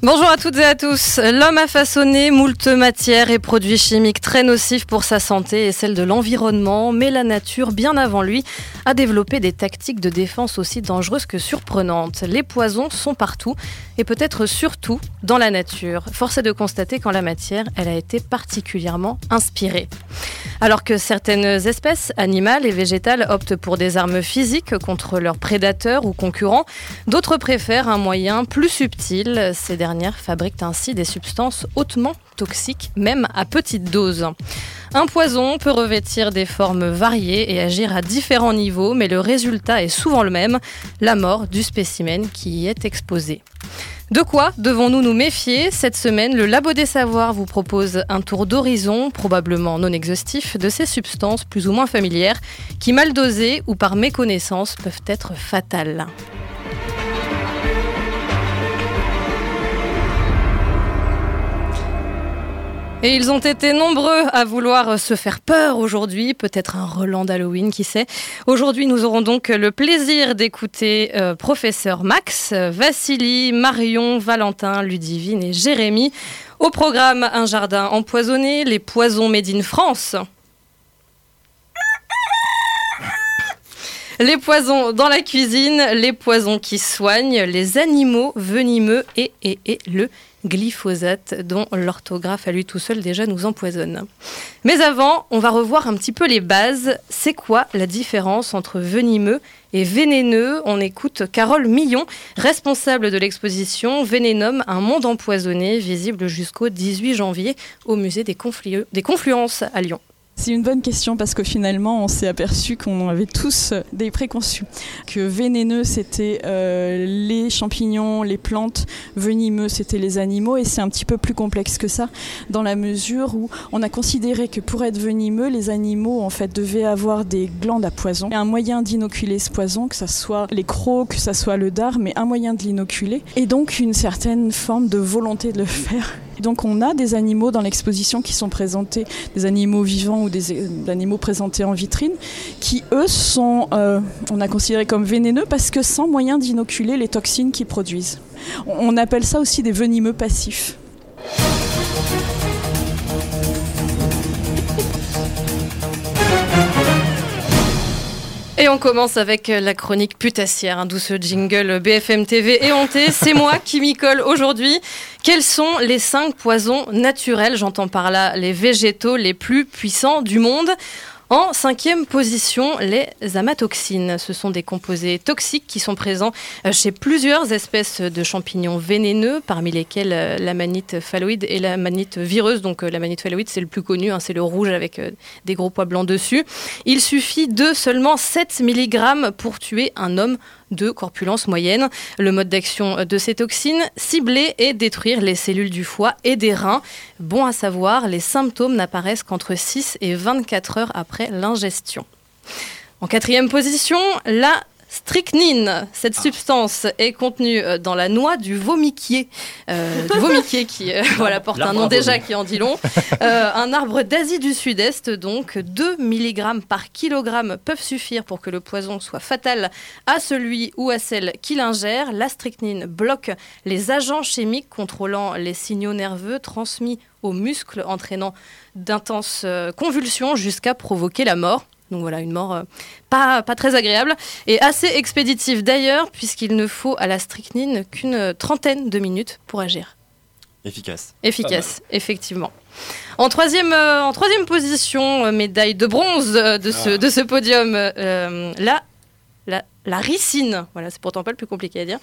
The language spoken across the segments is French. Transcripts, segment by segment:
Bonjour à toutes et à tous. L'homme a façonné moult matières et produits chimiques très nocifs pour sa santé et celle de l'environnement, mais la nature, bien avant lui, a développé des tactiques de défense aussi dangereuses que surprenantes. Les poisons sont partout et peut-être surtout dans la nature. Force est de constater qu'en la matière, elle a été particulièrement inspirée. Alors que certaines espèces animales et végétales optent pour des armes physiques contre leurs prédateurs ou concurrents, d'autres préfèrent un moyen plus subtil. Fabriquent ainsi des substances hautement toxiques, même à petite dose. Un poison peut revêtir des formes variées et agir à différents niveaux, mais le résultat est souvent le même, la mort du spécimen qui y est exposé. De quoi devons-nous nous méfier? Cette semaine, le Labo des Savoirs vous propose un tour d'horizon, probablement non exhaustif, de ces substances plus ou moins familières qui, mal dosées ou par méconnaissance, peuvent être fatales. Et ils ont été nombreux à vouloir se faire peur aujourd'hui, peut-être un Roland d'Halloween, qui sait. Aujourd'hui, nous aurons donc le plaisir d'écouter euh, professeur Max, Vassili, Marion, Valentin, Ludivine et Jérémy. Au programme Un jardin empoisonné, les poisons made in France. Les poisons dans la cuisine, les poisons qui soignent, les animaux venimeux et, et, et le glyphosate dont l'orthographe à lui tout seul déjà nous empoisonne. Mais avant, on va revoir un petit peu les bases. C'est quoi la différence entre venimeux et vénéneux? On écoute Carole Millon, responsable de l'exposition Vénénum, un monde empoisonné, visible jusqu'au 18 janvier au musée des, des Confluences à Lyon. C'est une bonne question parce que finalement, on s'est aperçu qu'on avait tous des préconçus. Que vénéneux, c'était euh, les champignons, les plantes, venimeux, c'était les animaux. Et c'est un petit peu plus complexe que ça, dans la mesure où on a considéré que pour être venimeux, les animaux, en fait, devaient avoir des glandes à poison. Et un moyen d'inoculer ce poison, que ce soit les crocs, que ce soit le dard, mais un moyen de l'inoculer. Et donc une certaine forme de volonté de le faire donc on a des animaux dans l'exposition qui sont présentés, des animaux vivants ou des, euh, animaux présentés en vitrine, qui eux sont, euh, on a considéré comme vénéneux parce que sans moyen d'inoculer les toxines qu'ils produisent. On appelle ça aussi des venimeux passifs. Et on commence avec la chronique putassière, un douce jingle BFM TV éhonté. C'est moi qui m'y colle aujourd'hui. Quels sont les cinq poisons naturels, j'entends par là les végétaux les plus puissants du monde en cinquième position, les amatoxines. Ce sont des composés toxiques qui sont présents euh, chez plusieurs espèces de champignons vénéneux, parmi lesquels euh, la manite phalloïde et la manite vireuse. Donc euh, la manite phalloïde, c'est le plus connu, hein, c'est le rouge avec des gros pois blancs dessus. Il suffit de seulement 7 mg pour tuer un homme de corpulence moyenne. Le mode d'action de ces toxines, cibler et détruire les cellules du foie et des reins. Bon à savoir, les symptômes n'apparaissent qu'entre 6 et 24 heures après l'ingestion. En quatrième position, la Strychnine, cette ah. substance est contenue euh, dans la noix du vomiquier, euh, du vomiquier qui euh, voilà, porte un nom déjà qui en dit long. un arbre d'Asie du Sud-Est, donc 2 mg par kilogramme peuvent suffire pour que le poison soit fatal à celui ou à celle qui l'ingère. La strychnine bloque les agents chimiques contrôlant les signaux nerveux transmis aux muscles, entraînant d'intenses convulsions jusqu'à provoquer la mort. Donc voilà, une mort euh, pas, pas très agréable et assez expéditive d'ailleurs, puisqu'il ne faut à la strychnine qu'une trentaine de minutes pour agir. Efficace. Efficace, effectivement. En troisième, euh, en troisième position, euh, médaille de bronze de, ce, ah. de ce podium, là, la, ricine. Voilà, c'est pourtant pas le plus compliqué à dire.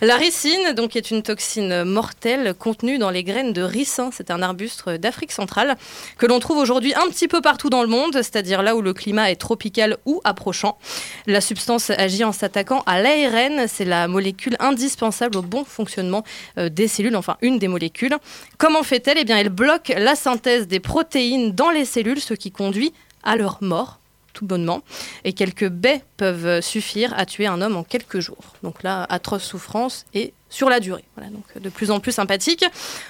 La ricine, donc, est une toxine mortelle contenue dans les graines de ricin. C'est un arbuste d'Afrique centrale que l'on trouve aujourd'hui un petit peu partout dans le monde, c'est-à-dire là où le climat est tropical ou approchant. La substance agit en s'attaquant à l'ARN. C'est la molécule indispensable au bon fonctionnement euh, des cellules, enfin une des molécules. Comment fait-elle? Eh bien, elle bloque la synthèse des protéines dans les cellules, ce qui conduit à leur mort tout bonnement. Et quelques baies peuvent suffire à tuer un homme en quelques jours. Donc là, atroce souffrance et sur la durée. Voilà, donc de plus en plus sympathique.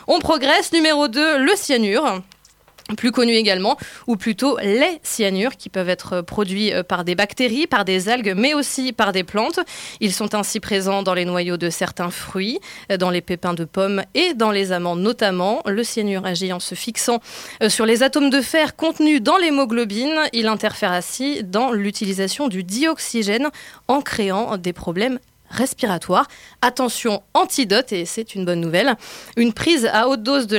On progresse. Numéro 2, le cyanure plus connu également, ou plutôt les cyanures qui peuvent être produits euh, par des bactéries, par des algues, mais aussi par des plantes. Ils sont ainsi présents dans les noyaux de certains fruits, euh, dans les pépins de pommes et dans les amandes notamment. Le cyanure agit en se fixant euh, sur les atomes de fer contenus dans l'hémoglobine. Il interfère ainsi dans l'utilisation du dioxygène en créant des problèmes respiratoire. Attention, antidote, et c'est une bonne nouvelle. Une prise à haute dose de,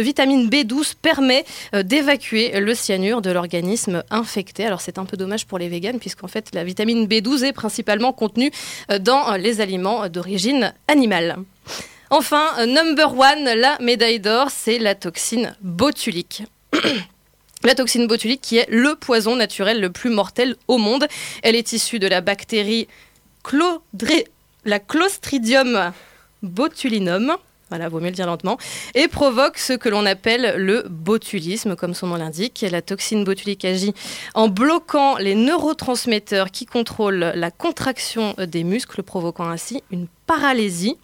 vitamine B12 permet euh, d'évacuer le cyanure de l'organisme infecté. Alors c'est un peu dommage pour les véganes, puisqu'en fait la vitamine B12 est principalement contenue euh, dans euh, les aliments d'origine animale. Enfin, number one, la médaille d'or, c'est la toxine botulique. La toxine botulique qui est le poison naturel le plus mortel au monde. Elle est issue de la bactérie la Clostridium botulinum, voilà, vaut mieux le dire lentement, et provoque ce que l'on appelle le botulisme, comme son nom l'indique. La toxine botulique agit en bloquant les neurotransmetteurs qui contrôlent la contraction des muscles, provoquant ainsi une paralysie.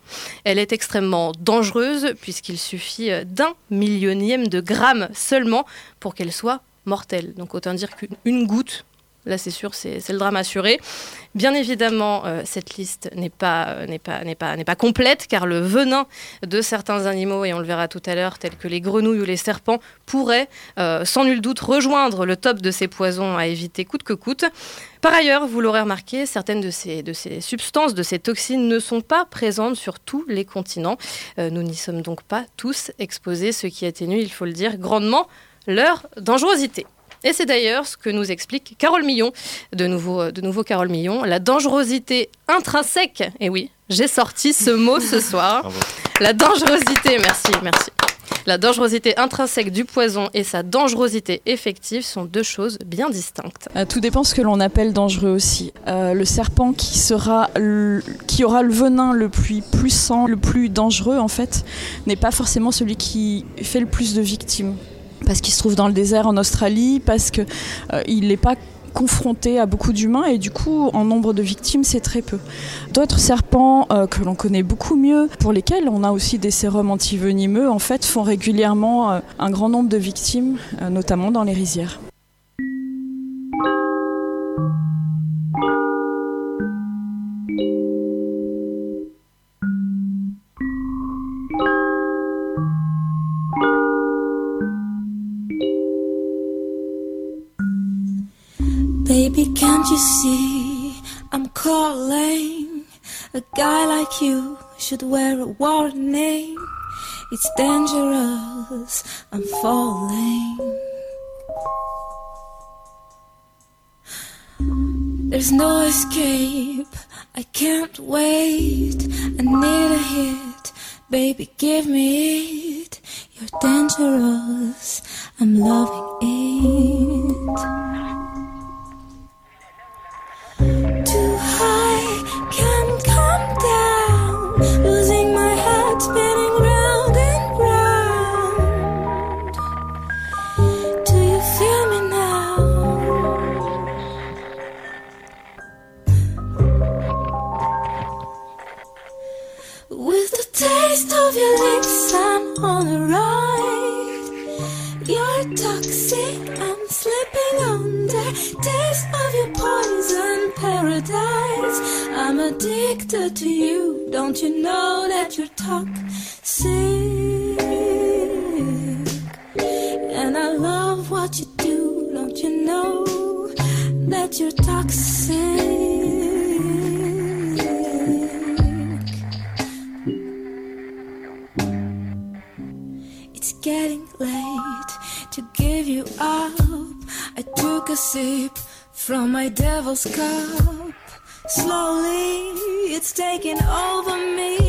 Elle est extrêmement dangereuse puisqu'il suffit d'un millionième de gramme seulement pour qu'elle soit mortelle. Donc autant dire qu'une goutte Là, c'est sûr, c'est le drame assuré. Bien évidemment, euh, cette liste n'est pas, euh, pas, pas complète, car le venin de certains animaux, et on le verra tout à l'heure, tels que les grenouilles ou les serpents, pourrait euh, sans nul doute rejoindre le top de ces poisons à éviter coûte que coûte. Par ailleurs, vous l'aurez remarqué, certaines de ces, de ces substances, de ces toxines ne sont pas présentes sur tous les continents. nous n'y sommes donc pas tous exposés, ce qui atténue, il faut le dire, grandement leur dangerosité. Et c'est d'ailleurs ce que nous explique Carole Millon, de nouveau, de nouveau Carole Millon, la dangerosité intrinsèque. Et oui, j'ai sorti ce mot ce soir. La dangerosité, merci, merci. La dangerosité intrinsèque du poison et sa dangerosité effective sont deux choses bien distinctes. Euh, tout dépend ce que l'on appelle dangereux aussi. Euh, le serpent qui, sera qui aura le venin le plus puissant, le plus dangereux en fait, n'est pas forcément celui qui fait le plus de victimes parce qu'il se trouve dans le désert en Australie, parce qu'il euh, n'est pas confronté à beaucoup d'humains et du coup en nombre de victimes c'est très peu. D'autres serpents euh, que l'on connaît beaucoup mieux, pour lesquels on a aussi des sérums antivenimeux, en fait font régulièrement euh, un grand nombre de victimes, notamment dans les rizières. Calling? A guy like you should wear a warning. It's dangerous, I'm falling. There's no escape, I can't wait. I need a hit, baby, give me it. You're dangerous, I'm loving it. Ride. You're toxic, I'm slipping under. Taste of your poison paradise. I'm addicted to you. Don't you know that you're toxic? And I love what you do. Don't you know that you're toxic? Sip from my devil's cup. Slowly, it's taking over me.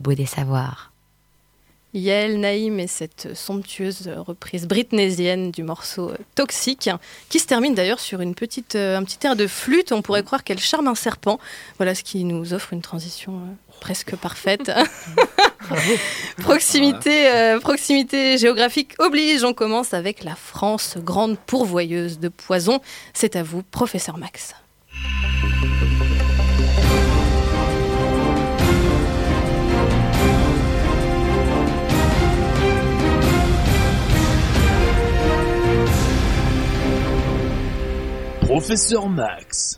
Labo des savoirs. Yael Naïm et cette somptueuse reprise britnésienne du morceau Toxique, qui se termine d'ailleurs sur une petite, euh, un petit air de flûte. On pourrait croire qu'elle charme un serpent. Voilà ce qui nous offre une transition euh, presque parfaite. proximité, euh, proximité géographique oblige. On commence avec la France, grande pourvoyeuse de poison. C'est à vous, professeur Max. Professeur Max.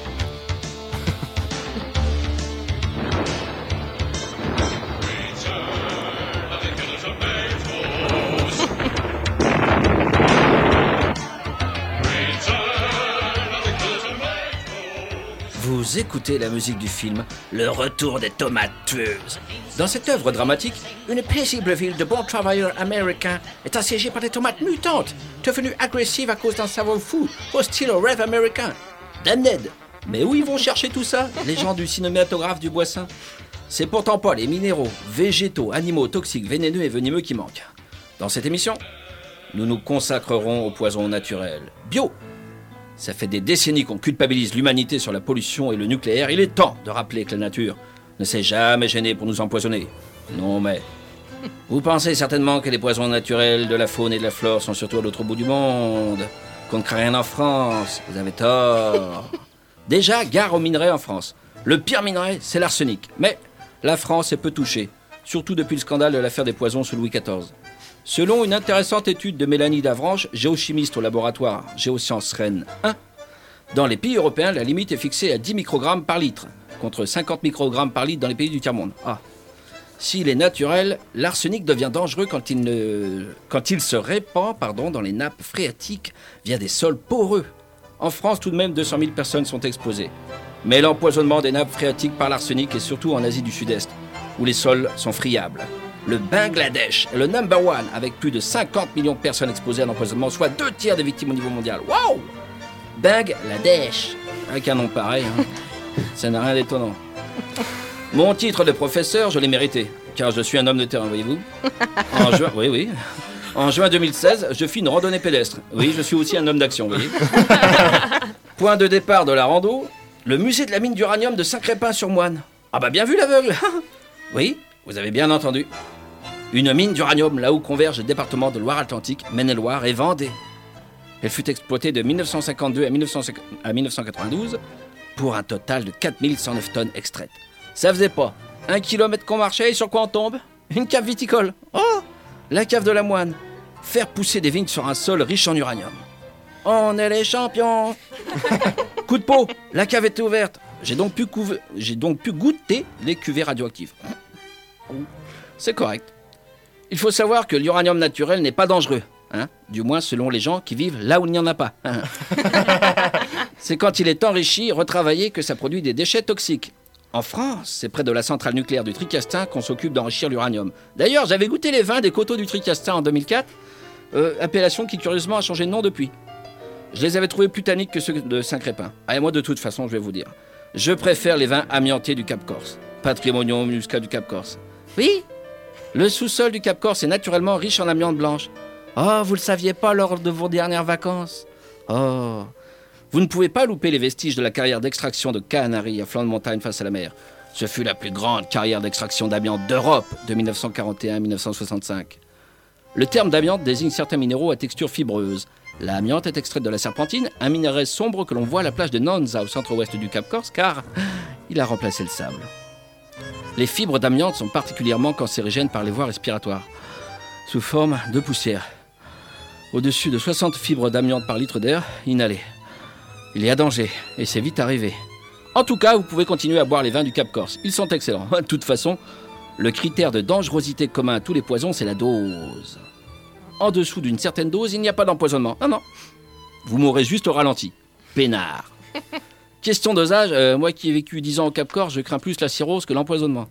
Vous écoutez la musique du film Le Retour des tomates tueuses. Dans cette œuvre dramatique, une paisible ville de bons travailleurs américains est assiégée par des tomates mutantes, devenues agressives à cause d'un savon fou, hostile au rêve américain. Damned Mais où ils vont chercher tout ça, les gens du cinématographe du Boissin C'est pourtant pas les minéraux, végétaux, animaux toxiques, vénéneux et venimeux qui manquent. Dans cette émission, nous nous consacrerons au poison naturel, bio, ça fait des décennies qu'on culpabilise l'humanité sur la pollution et le nucléaire. Il est temps de rappeler que la nature ne s'est jamais gênée pour nous empoisonner. Non mais... Vous pensez certainement que les poisons naturels de la faune et de la flore sont surtout à l'autre bout du monde, qu'on ne crée rien en France. Vous avez tort. Déjà, gare aux minerais en France. Le pire minerai, c'est l'arsenic. Mais la France est peu touchée, surtout depuis le scandale de l'affaire des poisons sous Louis XIV. Selon une intéressante étude de Mélanie Davranche, géochimiste au laboratoire Géosciences Rennes 1, dans les pays européens, la limite est fixée à 10 microgrammes par litre, contre 50 microgrammes par litre dans les pays du tiers-monde. Ah. S'il est naturel, l'arsenic devient dangereux quand il, se répand dans les nappes phréatiques via des sols poreux. En France, tout de même, 200 000 personnes sont exposées. Mais l'empoisonnement des nappes phréatiques par l'arsenic est surtout en Asie du Sud-Est, où les sols sont friables. Le Bangladesh est le number one avec plus de 50 millions de personnes exposées à l'empoisonnement, soit deux tiers des victimes au niveau mondial. Wow Bangladesh Avec un nom pareil, hein. ça n'a rien d'étonnant. Mon titre de professeur, je l'ai mérité, car je suis un homme de terrain, voyez-vous. En juin, oui, oui. En juin 2016, je fis une randonnée pédestre. Oui, je suis aussi un homme d'action, voyez. Point de départ de la rando, le musée de la mine d'uranium de Saint-Crépin-sur-Moine. Ah bah bien vu l'aveugle Oui, vous avez bien entendu. Une mine d'uranium là où convergent les départements de Loire-Atlantique, Maine-et-Loire et Vendée. Elle fut exploitée de 1952 à, 1992 pour un total de 4109 tonnes extraites. Ça faisait pas un kilomètre qu'on marchait et sur quoi on tombe? Une cave viticole. Oh La cave de la moine. Faire pousser des vignes sur un sol riche en uranium. On est les champions Coup de peau, la cave était ouverte. J'ai donc, pu donc pu goûter les cuvées radioactives. C'est correct. Il faut savoir que l'uranium naturel n'est pas dangereux. Hein du moins selon les gens qui vivent là où il n'y en a pas. Hein. c'est quand il est enrichi, retravaillé, que ça produit des déchets toxiques. En France, c'est près de la centrale nucléaire du Tricastin qu'on s'occupe d'enrichir l'uranium. D'ailleurs, j'avais goûté les vins des coteaux du Tricastin en 2004, euh, appellation qui curieusement a changé de nom depuis. Je les avais trouvés plus tanniques que ceux de Saint-Crépin. Ah, et moi, de toute façon, je vais vous dire. Je préfère les vins amiantés du Cap Corse. Patrimonium muscat du Cap Corse. Oui, le sous-sol du Cap Corse est naturellement riche en amiante blanche. Oh, vous le saviez pas lors de vos dernières vacances? Oh, vous ne pouvez pas louper les vestiges de la carrière d'extraction de Canary à flanc de montagne face à la mer. Ce fut la plus grande carrière d'extraction d'amiante d'Europe de 1941 à 1965. Le terme d'amiante désigne certains minéraux à texture fibreuse. L'amiante est extraite de la serpentine, un minerai sombre que l'on voit à la plage de Nonza au centre-ouest du Cap Corse car il a remplacé le sable. Les fibres d'amiante sont particulièrement cancérigènes par les voies respiratoires, sous forme de poussière. Au-dessus de 60 fibres d'amiante par litre d'air inhalé. Il y a danger, et c'est vite arrivé. En tout cas, vous pouvez continuer à boire les vins du Cap Corse. Ils sont excellents. De toute façon, le critère de dangerosité commun à tous les poisons, c'est la dose. En dessous d'une certaine dose, il n'y a pas d'empoisonnement. Non, non. Vous mourrez juste au ralenti. Pénard. Question dosage, euh, moi qui ai vécu 10 ans au Cap Corse, je crains plus la cirrhose que l'empoisonnement.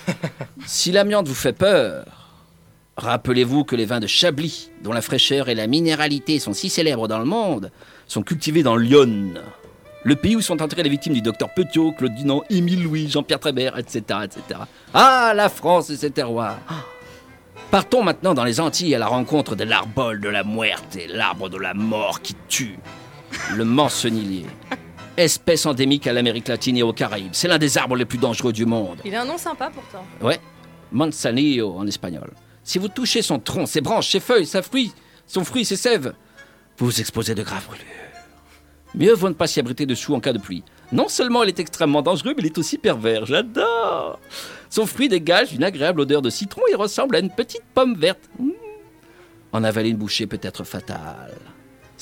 si l'amiante vous fait peur, rappelez-vous que les vins de Chablis, dont la fraîcheur et la minéralité sont si célèbres dans le monde, sont cultivés dans l'Yonne. Le pays où sont enterrées les victimes du docteur Petiot, Claude Dunant, Émile Louis, Jean-Pierre Trébert, etc., etc. Ah, la France et ses terroirs Partons maintenant dans les Antilles à la rencontre de l'arbol de la muerte, l'arbre de la mort qui tue, le mancenillier. Espèce endémique à l'Amérique latine et aux Caraïbes. C'est l'un des arbres les plus dangereux du monde. Il a un nom sympa pourtant. Ouais, manzanillo en espagnol. Si vous touchez son tronc, ses branches, ses feuilles, sa fruit, son fruit, ses sèves, vous vous exposez de graves brûlures. Mieux vaut ne pas s'y abriter dessous en cas de pluie. Non seulement il est extrêmement dangereux, mais il est aussi pervers. J'adore Son fruit dégage une agréable odeur de citron et ressemble à une petite pomme verte. Mmh. En avaler une bouchée peut être fatale.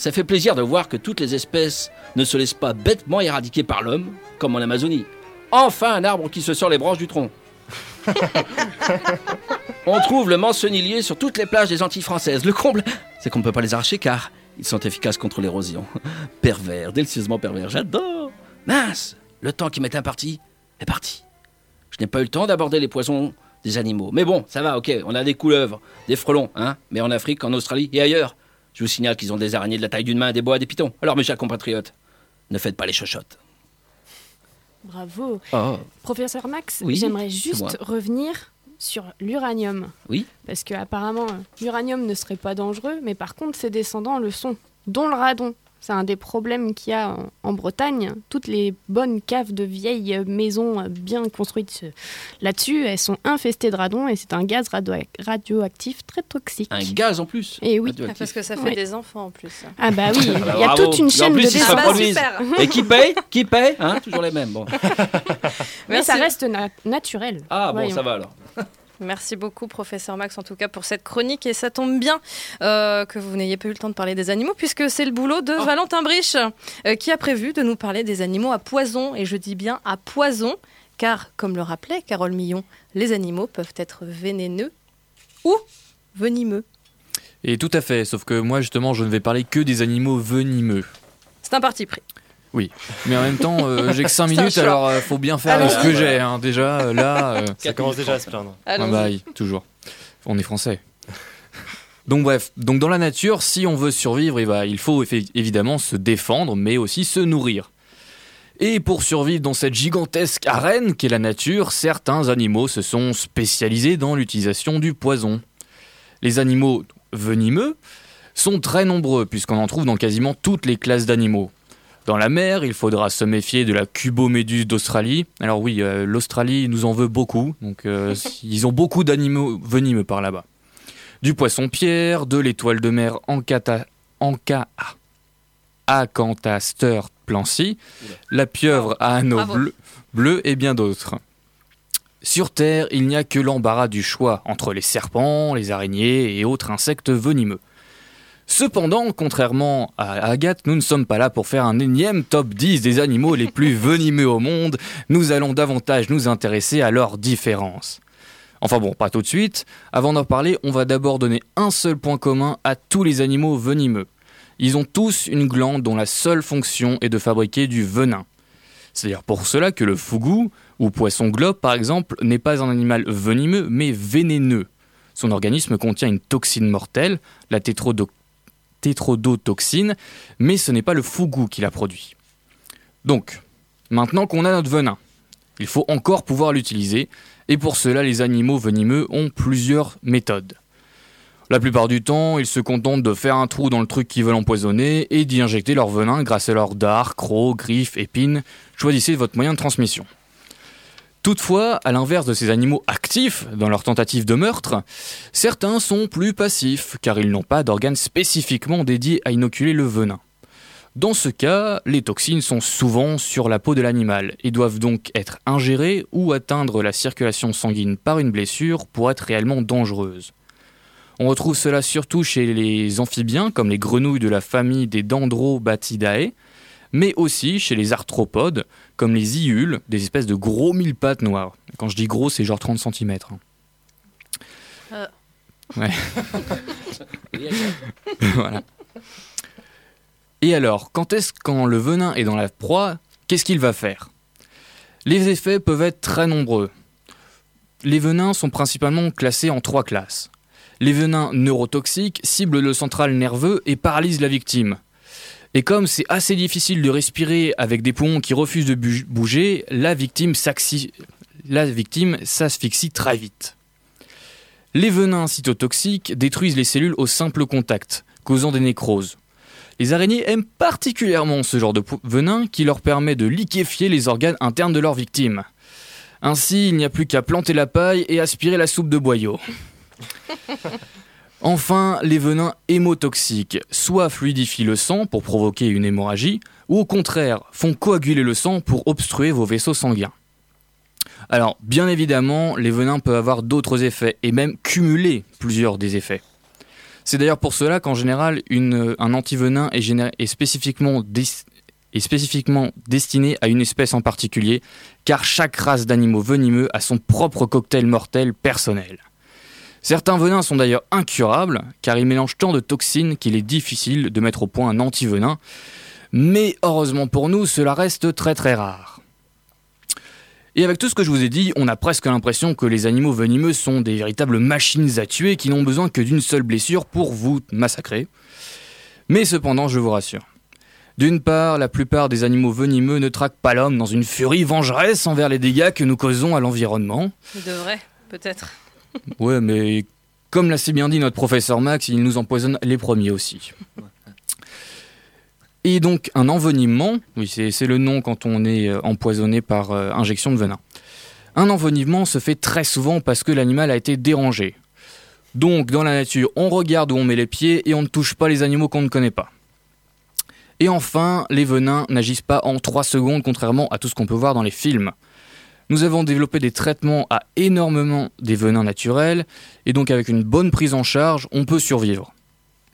Ça fait plaisir de voir que toutes les espèces ne se laissent pas bêtement éradiquer par l'homme, comme en Amazonie. Enfin un arbre qui se sort les branches du tronc. On trouve le mancenillier sur toutes les plages des Antilles françaises. Le comble, c'est qu'on ne peut pas les arracher car ils sont efficaces contre l'érosion. Pervers, délicieusement pervers, j'adore. Mince, le temps qui m'est imparti est parti. Je n'ai pas eu le temps d'aborder les poisons des animaux. Mais bon, ça va, ok, on a des couleuvres, des frelons, hein, mais en Afrique, en Australie et ailleurs. Je vous signale qu'ils ont des araignées de la taille d'une main, des bois, des pitons. Alors, mes chers compatriotes, ne faites pas les chochottes. Bravo. Oh, Professeur Max, Oui, j'aimerais juste revenir sur l'uranium. oui Parce que apparemment, l'uranium ne serait pas dangereux, mais par contre, ses descendants le sont, dont le radon. C'est un des problèmes qu'il y a en, en Bretagne. Toutes les bonnes caves de vieilles maisons bien construites euh, là-dessus, elles sont infestées de radon et c'est un gaz radio- radioactif très toxique. Un gaz en plus. Et oui. Ah, parce que ça fait Ouais. des enfants en plus. Ah bah oui, il y a bravo. toute une chaîne plus, de reproduisent. super. Et qui paye? Qui paye? Hein? Toujours les mêmes. Bon. Mais ça reste na- naturel. Ah bon, Voyons. ça va alors. Merci beaucoup, professeur Max, en tout cas pour cette chronique. Et ça tombe bien euh, que vous n'ayez pas eu le temps de parler des animaux, puisque c'est le boulot de Valentin Briche, euh, qui a prévu de nous parler des animaux à poison. Et je dis bien à poison, car, comme le rappelait Carole Millon, les animaux peuvent être vénéneux ou venimeux. Et tout à fait, sauf que moi justement je ne vais parler que des animaux venimeux. C'est un parti pris. Mais en même temps, euh, j'ai que 5 C'est un minutes, alors euh, faut bien faire Allons-y. ce que j'ai. hein. Déjà, euh, là, euh, Ça commence déjà à se plaindre. ah Allons-y. bah, oui, toujours. On est français. Donc bref, donc dans la nature, si on veut survivre, eh ben, il faut effe- évidemment se défendre, mais aussi se nourrir. Et pour survivre dans cette gigantesque arène qu'est la nature, certains animaux se sont spécialisés dans l'utilisation du poison. Les animaux venimeux sont très nombreux, puisqu'on en trouve dans quasiment toutes les classes d'animaux. Dans la mer, il faudra se méfier de la cuboméduse d'Australie. Alors oui, euh, l'Australie nous en veut beaucoup, donc euh, ils ont beaucoup d'animaux venimeux par là-bas. Du poisson-pierre, de l'étoile de mer Ancata, Anca, ah, Acanthaster plancy, la pieuvre à anneaux bleus, bleus et bien d'autres. Sur Terre, il n'y a que l'embarras du choix entre les serpents, les araignées et autres insectes venimeux. Cependant, contrairement à Agathe, nous ne sommes pas là pour faire un énième top 10 des animaux les plus venimeux au monde, nous allons davantage nous intéresser à leurs différences. Enfin bon, pas tout de suite, avant d'en parler, on va d'abord donner un seul point commun à tous les animaux venimeux. Ils ont tous une glande dont la seule fonction est de fabriquer du venin. C'est d'ailleurs pour cela que le fougou, ou poisson globe par exemple, n'est pas un animal venimeux mais vénéneux. Son organisme contient une toxine mortelle, la tétrodo- tétrodotoxine, mais ce n'est pas le fougou qui la produit. Donc, maintenant qu'on a notre venin, il faut encore pouvoir l'utiliser, et pour cela les animaux venimeux ont plusieurs méthodes. La plupart du temps, ils se contentent de faire un trou dans le truc qu'ils veulent empoisonner et d'y injecter leur venin grâce à leurs dards, crocs, griffes, épines. Choisissez votre moyen de transmission. Toutefois, à l'inverse de ces animaux actifs dans leur tentative de meurtre, certains sont plus passifs car ils n'ont pas d'organes spécifiquement dédiés à inoculer le venin. Dans ce cas, les toxines sont souvent sur la peau de l'animal et doivent donc être ingérées ou atteindre la circulation sanguine par une blessure pour être réellement dangereuses. On retrouve cela surtout chez les amphibiens comme les grenouilles de la famille des Dendrobatidae, mais aussi chez les arthropodes comme les iules, des espèces de gros mille pattes noirs. Quand je dis gros, c'est genre 30 cm. Euh. Ouais. voilà. Et alors, quand est-ce quand le venin est dans la proie, qu'est-ce qu'il va faire? Les effets peuvent être très nombreux. Les venins sont principalement classés en trois classes. Les venins neurotoxiques ciblent le central nerveux et paralysent la victime. Et comme c'est assez difficile de respirer avec des poumons qui refusent de bouger, la victime s'asphyxie très vite. Les venins cytotoxiques détruisent les cellules au simple contact, causant des nécroses. Les araignées aiment particulièrement ce genre de venin qui leur permet de liquéfier les organes internes de leurs victimes. Ainsi, il n'y a plus qu'à planter la paille et aspirer la soupe de boyau. Enfin, les venins hémotoxiques, soit fluidifient le sang pour provoquer une hémorragie, ou au contraire, font coaguler le sang pour obstruer vos vaisseaux sanguins. Alors, bien évidemment, les venins peuvent avoir d'autres effets, et même cumuler plusieurs des effets. C'est d'ailleurs pour cela qu'en général, un antivenin est spécifiquement destiné à une espèce en particulier, car chaque race d'animaux venimeux a son propre cocktail mortel personnel. Certains venins sont d'ailleurs incurables, car ils mélangent tant de toxines qu'il est difficile de mettre au point un antivenin, mais heureusement pour nous, cela reste très très rare. Et avec tout ce que je vous ai dit, on a presque l'impression que les animaux venimeux sont des véritables machines à tuer qui n'ont besoin que d'une seule blessure pour vous massacrer. Mais cependant, je vous rassure. D'une part, la plupart des animaux venimeux ne traquent pas l'homme dans une furie vengeresse envers les dégâts que nous causons à l'environnement. Il devrait, peut-être. Ouais, mais comme l'a si bien dit notre professeur Max, il nous empoisonne les premiers aussi. Et donc un envenimement, oui c'est le nom quand on est euh, empoisonné par euh, injection de venin. Un envenimement se fait très souvent parce que l'animal a été dérangé. Donc dans la nature, on regarde où on met les pieds et on ne touche pas les animaux qu'on ne connaît pas. Et enfin, les venins n'agissent pas en 3 secondes contrairement à tout ce qu'on peut voir dans les films. Nous avons développé des traitements à énormément des venins naturels, et donc avec une bonne prise en charge, on peut survivre.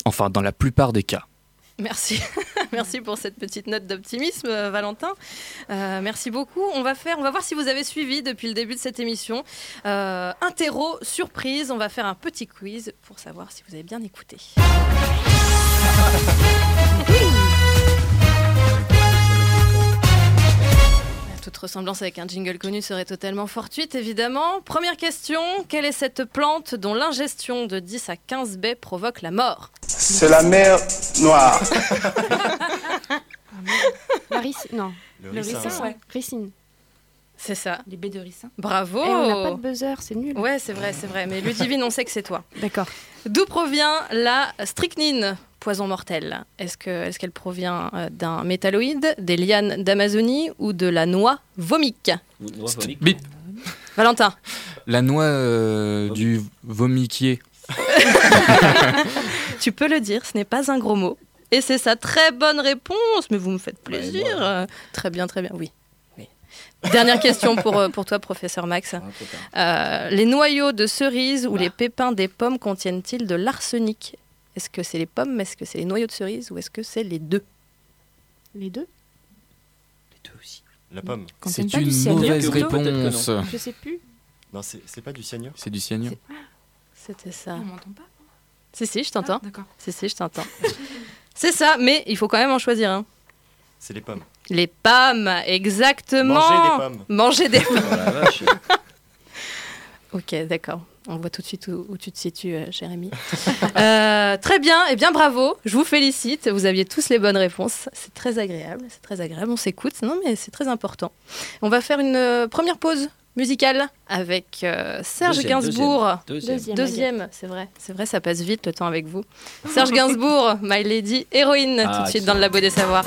Enfin, dans la plupart des cas. Merci. merci pour cette petite note d'optimisme, euh, Valentin. Euh, merci beaucoup. On va voir si vous avez suivi depuis le début de cette émission. Euh, interro surprise. On va faire un petit quiz pour savoir si vous avez bien écouté. Toute ressemblance avec un jingle connu serait totalement fortuite, évidemment. Première question, quelle est cette plante dont l'ingestion de 10 à 15 baies provoque la mort? C'est la mer Noire. La ric- Non, Le le ricin. ricin. ouais. Ricine. C'est ça. Les baies de ricin. Bravo Et on n'a pas de buzzer, c'est nul. Ouais, c'est vrai, c'est vrai. Mais Ludivine, on sait que c'est toi. D'accord. D'où provient la strychnine, poison mortel Est-ce que- est-ce qu'elle provient euh, d'un métalloïde, des lianes d'Amazonie ou de la noix vomique Bip. Valentin La noix euh, du vomiquier. Tu peux le dire, ce n'est pas un gros mot. Et c'est sa très bonne réponse, mais vous me faites plaisir. Ouais. Euh, très bien, très bien, oui. Dernière question pour, pour toi, professeur Max. Ah. Euh, les noyaux de cerise ou les pépins des pommes contiennent-ils de l'arsenic? Est-ce que c'est les pommes, est-ce que c'est les noyaux de cerise? Ou est-ce que c'est les deux? Les deux? Les deux aussi. La pomme. Quand C'est t'aimes pas du une mauvaise réponse. Je sais plus. Non, c'est c'est pas du cyanure. C'est du cyanure. C'était ça. On m'entend pas? Si, si, je t'entends. Ah, D'accord. Si, si, je t'entends. c'est ça, mais il faut quand même en choisir un. C'est les pommes. Les pommes, exactement. Manger des pommes. Manger des pommes. Oh la vache. Ok, d'accord. On voit tout de suite où, où tu te situes, euh, Jérémy. Euh, très bien, et bien bravo. Je vous félicite. Vous aviez tous les bonnes réponses. C'est très agréable. C'est très agréable. On s'écoute. Non, mais c'est très important. On va faire une euh, première pause musicale avec euh, Serge Deuxième, Gainsbourg. Deuxième. Deuxième. Deuxième, c'est vrai, c'est vrai, ça passe vite le temps avec vous. Serge Gainsbourg, My Lady Héroïne, Ah, tout de suite dans le Labo des Savoirs.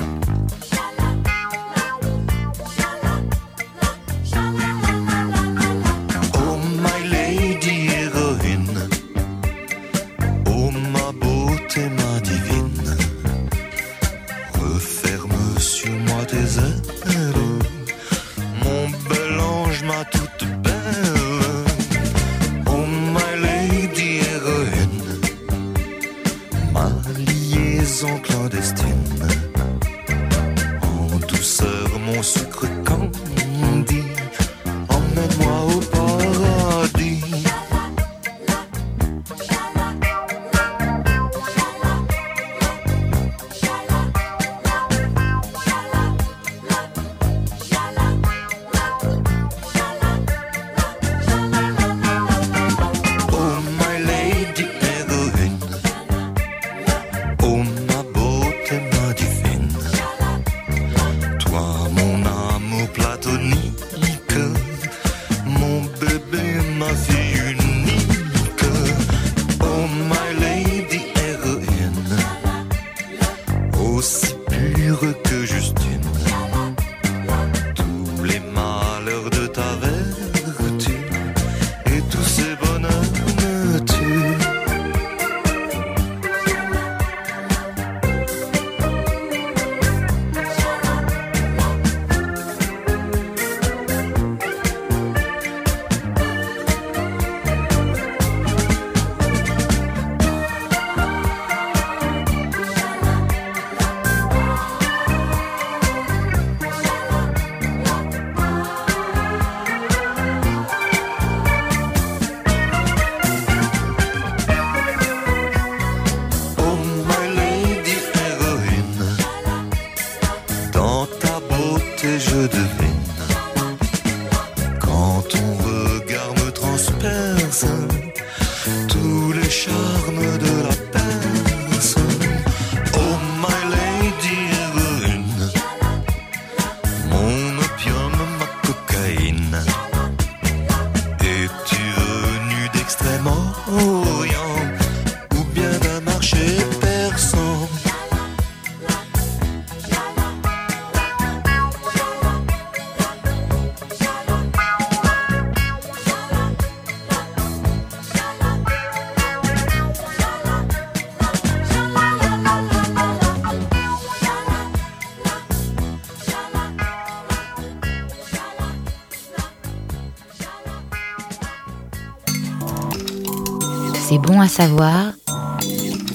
À savoir,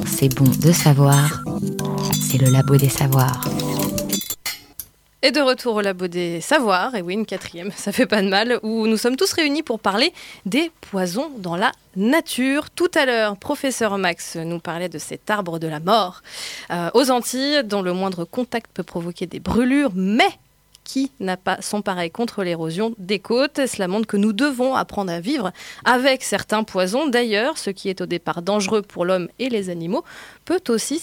c'est bon de savoir, c'est le labo des savoirs. Et de retour au labo des savoirs, et oui, une quatrième, ça fait pas de mal, où nous sommes tous réunis pour parler des poisons dans la nature. Tout à l'heure, professeur Max nous parlait de cet arbre de la mort euh, aux Antilles, dont le moindre contact peut provoquer des brûlures, mais qui n'a pas son pareil contre l'érosion des côtes. Cela montre que nous devons apprendre à vivre avec certains poisons. D'ailleurs, ce qui est au départ dangereux pour l'homme et les animaux peut aussi,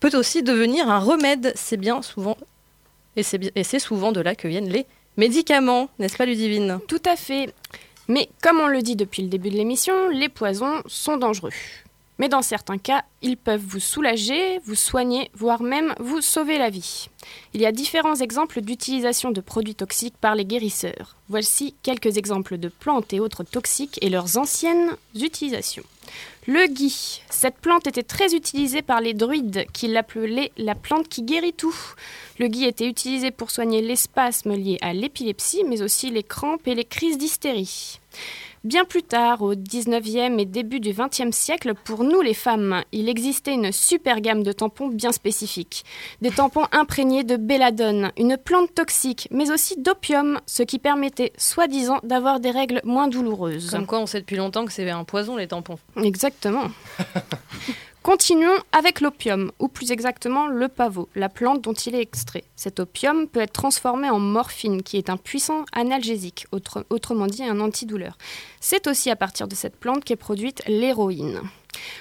peut aussi devenir un remède. C'est bien souvent et c'est souvent de là que viennent les médicaments, n'est-ce pas Ludivine? Tout à fait. Mais comme on le dit depuis le début de l'émission, les poisons sont dangereux. Mais dans certains cas, ils peuvent vous soulager, vous soigner, voire même vous sauver la vie. Il y a différents exemples d'utilisation de produits toxiques par les guérisseurs. Voici quelques exemples de plantes et autres toxiques et leurs anciennes utilisations. Le gui. Cette plante était très utilisée par les druides qui l'appelaient la plante qui guérit tout. Le gui était utilisé pour soigner les spasmes liés à l'épilepsie, mais aussi les crampes et les crises d'hystérie. Bien plus tard, au 19e et début du 20e siècle, pour nous les femmes, il existait une super gamme de tampons bien spécifiques. Des tampons imprégnés de belladone, une plante toxique, mais aussi d'opium, ce qui permettait, soi-disant, d'avoir des règles moins douloureuses. Comme quoi on sait depuis longtemps que c'est un poison les tampons. Exactement. Continuons avec l'opium, ou plus exactement le pavot, la plante dont il est extrait. Cet opium peut être transformé en morphine, qui est un puissant analgésique, autre- autrement dit un antidouleur. C'est aussi à partir de cette plante qu'est produite l'héroïne.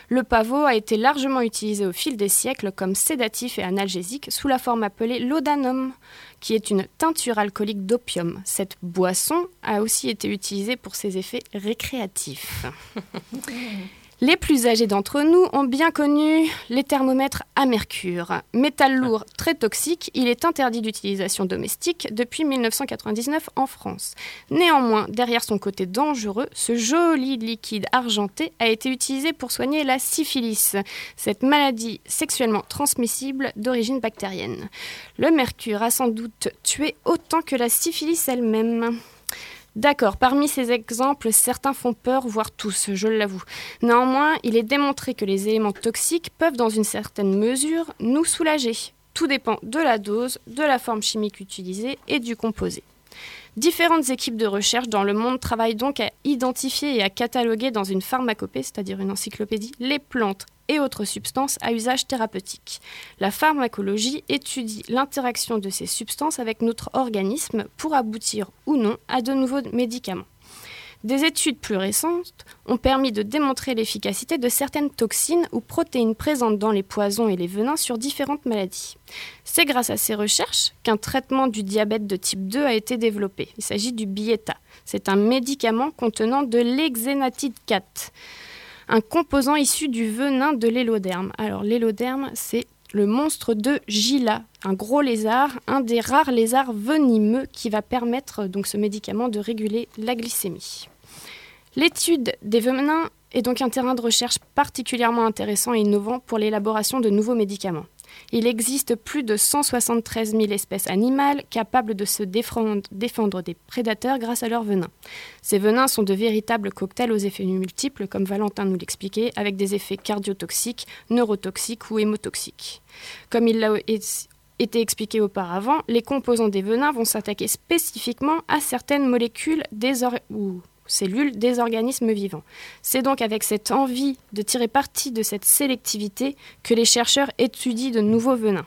Le pavot a été largement utilisé au fil des siècles comme sédatif et analgésique sous la forme appelée laudanum, qui est une teinture alcoolique d'opium. Cette boisson a aussi été utilisée pour ses effets récréatifs. Les plus âgés d'entre nous ont bien connu les thermomètres à mercure. Métal lourd très toxique, il est interdit d'utilisation domestique depuis 1999 en France. Néanmoins, derrière son côté dangereux, ce joli liquide argenté a été utilisé pour soigner la syphilis, cette maladie sexuellement transmissible d'origine bactérienne. Le mercure a sans doute tué autant que la syphilis elle-même. D'accord, parmi ces exemples, certains font peur, voire tous, je l'avoue. Néanmoins, il est démontré que les éléments toxiques peuvent, dans une certaine mesure, nous soulager. Tout dépend de la dose, de la forme chimique utilisée et du composé. Différentes équipes de recherche dans le monde travaillent donc à identifier et à cataloguer dans une pharmacopée, c'est-à-dire une encyclopédie, les plantes et autres substances à usage thérapeutique. La pharmacologie étudie l'interaction de ces substances avec notre organisme pour aboutir ou non à de nouveaux médicaments. Des études plus récentes ont permis de démontrer l'efficacité de certaines toxines ou protéines présentes dans les poisons et les venins sur différentes maladies. C'est grâce à ces recherches qu'un traitement du diabète de type 2 a été développé. Il s'agit du Bietta. C'est un médicament contenant de l'hexénatide 4, un composant issu du venin de l'éloderme. Alors l'éloderme, c'est le monstre de Gila, un gros lézard, un des rares lézards venimeux qui va permettre donc ce médicament de réguler la glycémie. L'étude des venins est donc un terrain de recherche particulièrement intéressant et innovant pour l'élaboration de nouveaux médicaments. Il existe plus de 173 000 espèces animales capables de se défendre, des prédateurs grâce à leurs venins. Ces venins sont de véritables cocktails aux effets multiples, comme Valentin nous l'expliquait, avec des effets cardiotoxiques, neurotoxiques ou hémotoxiques. Comme il l'a été expliqué auparavant, les composants des venins vont s'attaquer spécifiquement à certaines molécules des or- cellules des organismes vivants. C'est donc avec cette envie de tirer parti de cette sélectivité que les chercheurs étudient de nouveaux venins.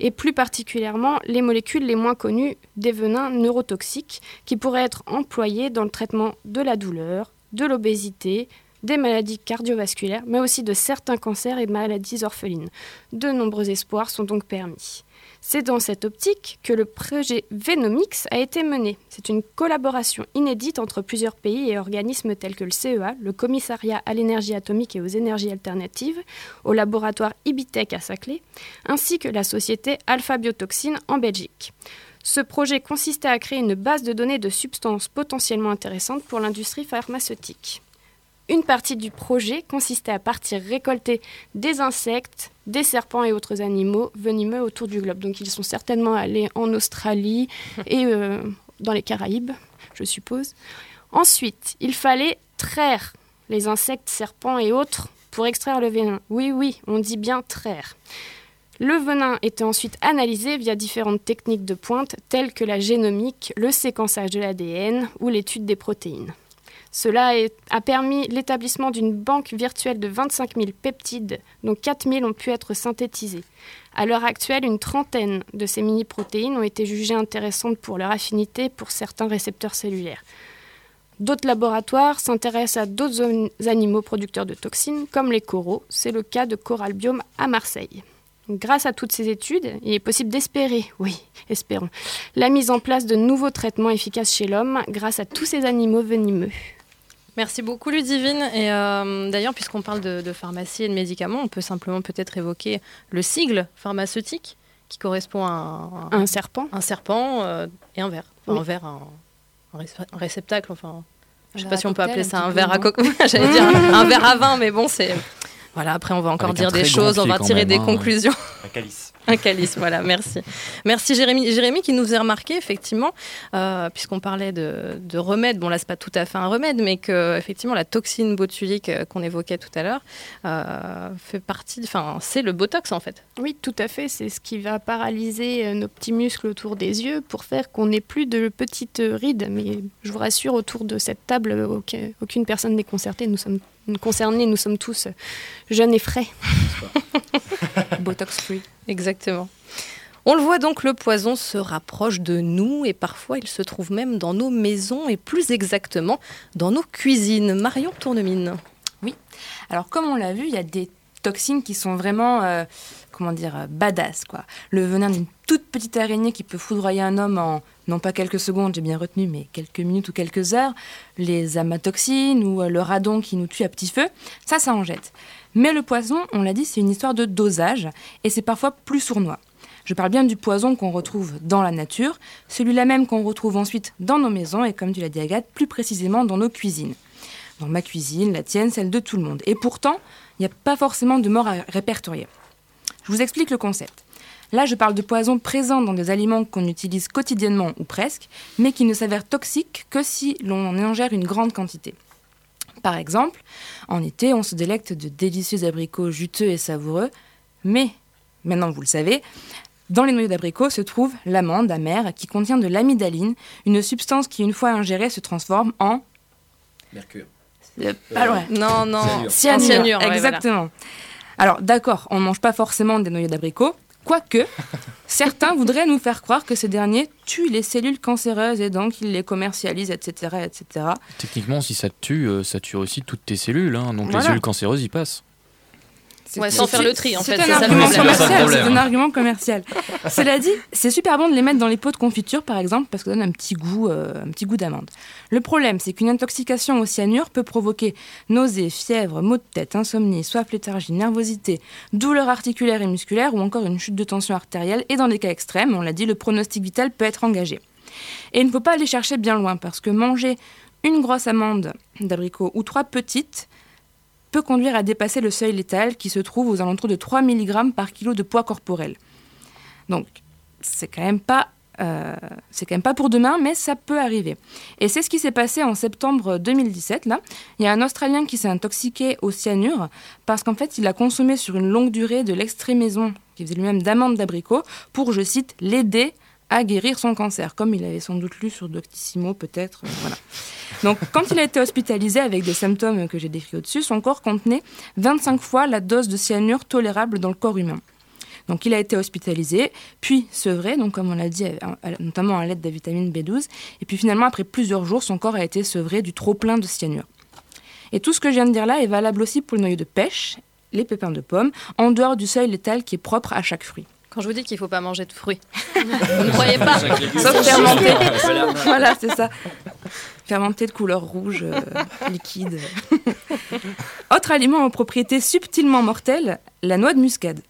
et plus particulièrement les molécules les moins connues des venins neurotoxiques qui pourraient être employés dans le traitement de la douleur, de l'obésité, des maladies cardiovasculaires, mais aussi de certains cancers et maladies orphelines. De nombreux espoirs sont donc permis. C'est dans cette optique que le projet Venomix a été mené. C'est une collaboration inédite entre plusieurs pays et organismes tels que le CEA, le Commissariat à l'énergie atomique et aux énergies alternatives, au laboratoire Ibitec à Saclay, ainsi que la société Alpha Biotoxine en Belgique. Ce projet consistait à créer une base de données de substances potentiellement intéressantes pour l'industrie pharmaceutique. Une partie du projet consistait à partir récolter des insectes, des serpents et autres animaux venimeux autour du globe. Donc ils sont certainement allés en Australie et euh, dans les Caraïbes, je suppose. Ensuite, il fallait traire les insectes, serpents et autres pour extraire le venin. Oui, oui, on dit bien traire. Le venin était ensuite analysé via différentes techniques de pointe telles que la génomique, le séquençage de l'ADN ou l'étude des protéines. Cela a permis l'établissement d'une banque virtuelle de 25 000 peptides, dont 4 000 ont pu être synthétisés. À l'heure actuelle, une trentaine de ces mini-protéines ont été jugées intéressantes pour leur affinité pour certains récepteurs cellulaires. D'autres laboratoires s'intéressent à d'autres animaux producteurs de toxines, comme les coraux. C'est le cas de Coral Biome à Marseille. Grâce à toutes ces études, il est possible d'espérer, oui, espérons, la mise en place de nouveaux traitements efficaces chez l'homme grâce à tous ces animaux venimeux. Merci beaucoup Ludivine. Et euh, d'ailleurs, puisqu'on parle de, pharmacie et de médicaments, on peut simplement peut-être évoquer le sigle pharmaceutique qui correspond à un, serpent, un serpent euh, et un verre, un verre, un, réceptacle, enfin. Je ne sais pas si on peut appeler ça un verre à coco. J'allais dire un verre à vin, mais bon, c'est. Voilà, après, on va encore dire des choses, on va tirer des hein. conclusions. Un calice. Un calice, voilà, merci. Merci Jérémy. Jérémy qui nous faisait remarquer, effectivement, euh, puisqu'on parlait de, de, remède, bon là c'est pas tout à fait un remède, mais que effectivement la toxine botulique euh, qu'on évoquait tout à l'heure euh, fait partie, enfin c'est le botox en fait. Oui, tout à fait, c'est ce qui va paralyser nos petits muscles autour des yeux pour faire qu'on n'ait plus de petites rides. Mais je vous rassure, autour de cette table, aucune personne n'est concertée, nous sommes concernés, nous sommes tous jeunes et frais. Botox free. Exactement. On le voit donc, le poison se rapproche de nous et parfois il se trouve même dans nos maisons et plus exactement dans nos cuisines. Marion Tournemine. Oui. Alors comme on l'a vu, il y a des toxines qui sont vraiment, euh, comment dire, euh, badass quoi. Le venin d'une toute petite araignée qui peut foudroyer un homme en non pas quelques secondes, j'ai bien retenu, mais quelques minutes ou quelques heures. Les amatoxines ou euh, le radon qui nous tue à petit feu, ça, ça en jette. Mais le poison, on l'a dit, c'est une histoire de dosage et c'est parfois plus sournois. Je parle bien du poison qu'on retrouve dans la nature, celui-là même qu'on retrouve ensuite dans nos maisons et comme tu l'as dit Agathe, plus précisément dans nos cuisines. Dans ma cuisine, la tienne, celle de tout le monde. Et pourtant, il n'y a pas forcément de mort à répertorier. Je vous explique le concept. Là, je parle de poison présent dans des aliments qu'on utilise quotidiennement ou presque, mais qui ne s'avèrent toxiques que si l'on en ingère une grande quantité. Par exemple, en été, on se délecte de délicieux abricots juteux et savoureux, mais, maintenant vous le savez, dans les noyaux d'abricot se trouve l'amande amère qui contient de l'amidaline, une substance qui, une fois ingérée, se transforme en. Mercure. pas loin. Non, non. Cyanure. Cyanure, exactement. Alors, d'accord, on ne mange pas forcément des noyaux d'abricot, Quoique, certains voudraient nous faire croire que ces derniers tuent les cellules cancéreuses et donc ils les commercialisent, etc. etc. Techniquement, si ça te tue, euh, ça tue aussi toutes tes cellules. Hein. donc les cellules cancéreuses y passent. Ouais, sans faire le tri, en fait. C'est un, argument commercial. C'est un argument commercial. Cela dit, c'est super bon de les mettre dans les pots de confiture, par exemple, parce que ça donne un petit goût, euh, un petit goût d'amande. Le problème, c'est qu'une intoxication au cyanure peut provoquer nausées, fièvre, maux de tête, insomnie, soif, léthargie, nervosité, douleurs articulaires et musculaires, ou encore une chute de tension artérielle. Et dans des cas extrêmes, on l'a dit, le pronostic vital peut être engagé. Et il ne faut pas aller chercher bien loin, parce que manger une grosse amande d'abricot ou trois petites peut conduire à dépasser le seuil létal qui se trouve aux alentours de 3 mg par kilo de poids corporel. Donc, c'est quand même pas euh, c'est quand même pas pour demain, mais ça peut arriver. Et c'est ce qui s'est passé en septembre 2017. Là, il y a un Australien qui s'est intoxiqué au cyanure parce qu'en fait, il a consommé sur une longue durée de l'extrémaison, qui faisait lui-même d'amandes d'abricot, pour, je cite, l'aider à guérir son cancer, comme il avait sans doute lu sur Doctissimo, peut-être. Euh, voilà. Donc, quand il a été hospitalisé avec des symptômes que j'ai décrits au-dessus, son corps contenait 25 fois la dose de cyanure tolérable dans le corps humain. Donc il a été hospitalisé, puis sevré, donc comme on l'a dit, à- notamment à l'aide de la vitamine B12. Et puis finalement, après plusieurs jours, son corps a été sevré du trop-plein de cyanure. Et tout ce que je viens de dire là est valable aussi pour le noyau de pêche, les pépins de pommes, en dehors du seuil létal qui est propre à chaque fruit. Quand je vous dis qu'il faut pas manger de fruits, vous ne croyez pas Sauf fermenté. sûr, ça a l'air d'un- voilà, c'est ça. Fermenté de couleur rouge, euh, liquide. Autre aliment aux propriétés subtilement mortelles, la noix de muscade.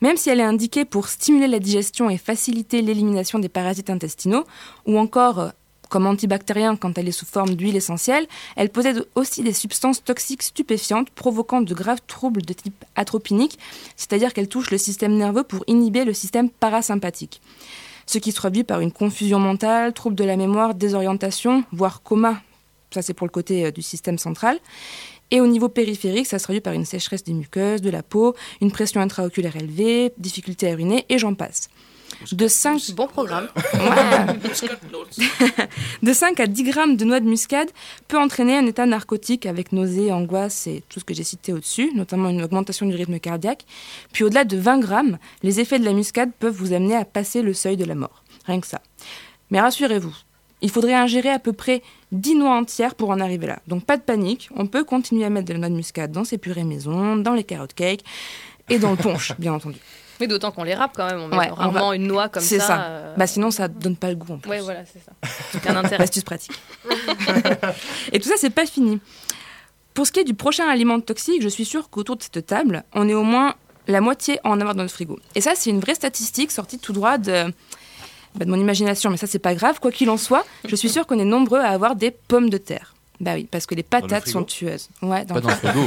Même si elle est indiquée pour stimuler la digestion et faciliter l'élimination des parasites intestinaux, ou encore euh, comme antibactérien quand elle est sous forme d'huile essentielle, elle possède aussi des substances toxiques stupéfiantes provoquant de graves troubles de type atropinique, c'est-à-dire qu'elle touche le système nerveux pour inhiber le système parasympathique ce qui se traduit par une confusion mentale, trouble de la mémoire, désorientation, voire coma. Ça, c'est pour le côté euh, du système central. Et au niveau périphérique, ça se traduit par une sécheresse des muqueuses, de la peau, une pression intraoculaire élevée, difficulté à uriner, et j'en passe. De 5, Bon programme. de 5 à 10 grammes de noix de muscade peut entraîner un état narcotique avec nausées, angoisse et tout ce que j'ai cité au-dessus, notamment une augmentation du rythme cardiaque. Puis au-delà de 20 grammes, les effets de la muscade peuvent vous amener à passer le seuil de la mort. Rien que ça. Mais rassurez-vous, il faudrait ingérer à peu près 10 noix entières pour en arriver là. Donc pas de panique, on peut continuer à mettre de la noix de muscade dans ses purées maison, dans les carottes cake et dans le punch, bien entendu. Mais d'autant qu'on les râpe quand même. On met Ouais, on rarement va- une noix comme ça. C'est ça. euh, Bah sinon ça donne pas le goût en plus. Ouais, voilà, c'est ça. Aucun intérêt. Astuce pratique. et tout ça, c'est pas fini. Pour ce qui est du prochain aliment toxique, je suis sûre qu'autour de cette table, on est au moins la moitié à en avoir dans notre frigo. Et ça, c'est une vraie statistique sortie tout droit de, bah, de mon imagination, mais ça, c'est pas grave. Quoi qu'il en soit, je suis sûre qu'on est nombreux à avoir des pommes de terre. Bah oui, parce que les patates sont tueuses. Ouais, dans, Pas dans le frigo.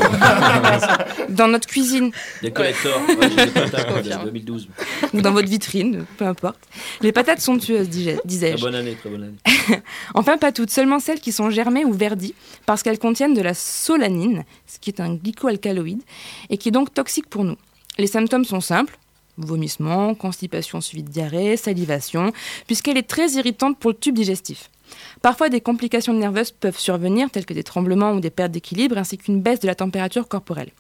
dans notre cuisine Des collectors. Ouais, j'ai des patates de Confirme. 2012. ou dans votre vitrine, peu importe. Les patates sont tueuses, disais-je. bonne année, très bonne année. Enfin, pas toutes, seulement celles qui sont germées ou verdies, parce qu'elles contiennent de la solanine, ce qui est un glycoalcaloïde, et qui est donc toxique pour nous. Les symptômes sont simples vomissement, constipation suivie de diarrhée, salivation, puisqu'elle est très irritante pour le tube digestif. Parfois, des complications nerveuses peuvent survenir, telles que des tremblements ou des pertes d'équilibre, ainsi qu'une baisse de la température corporelle.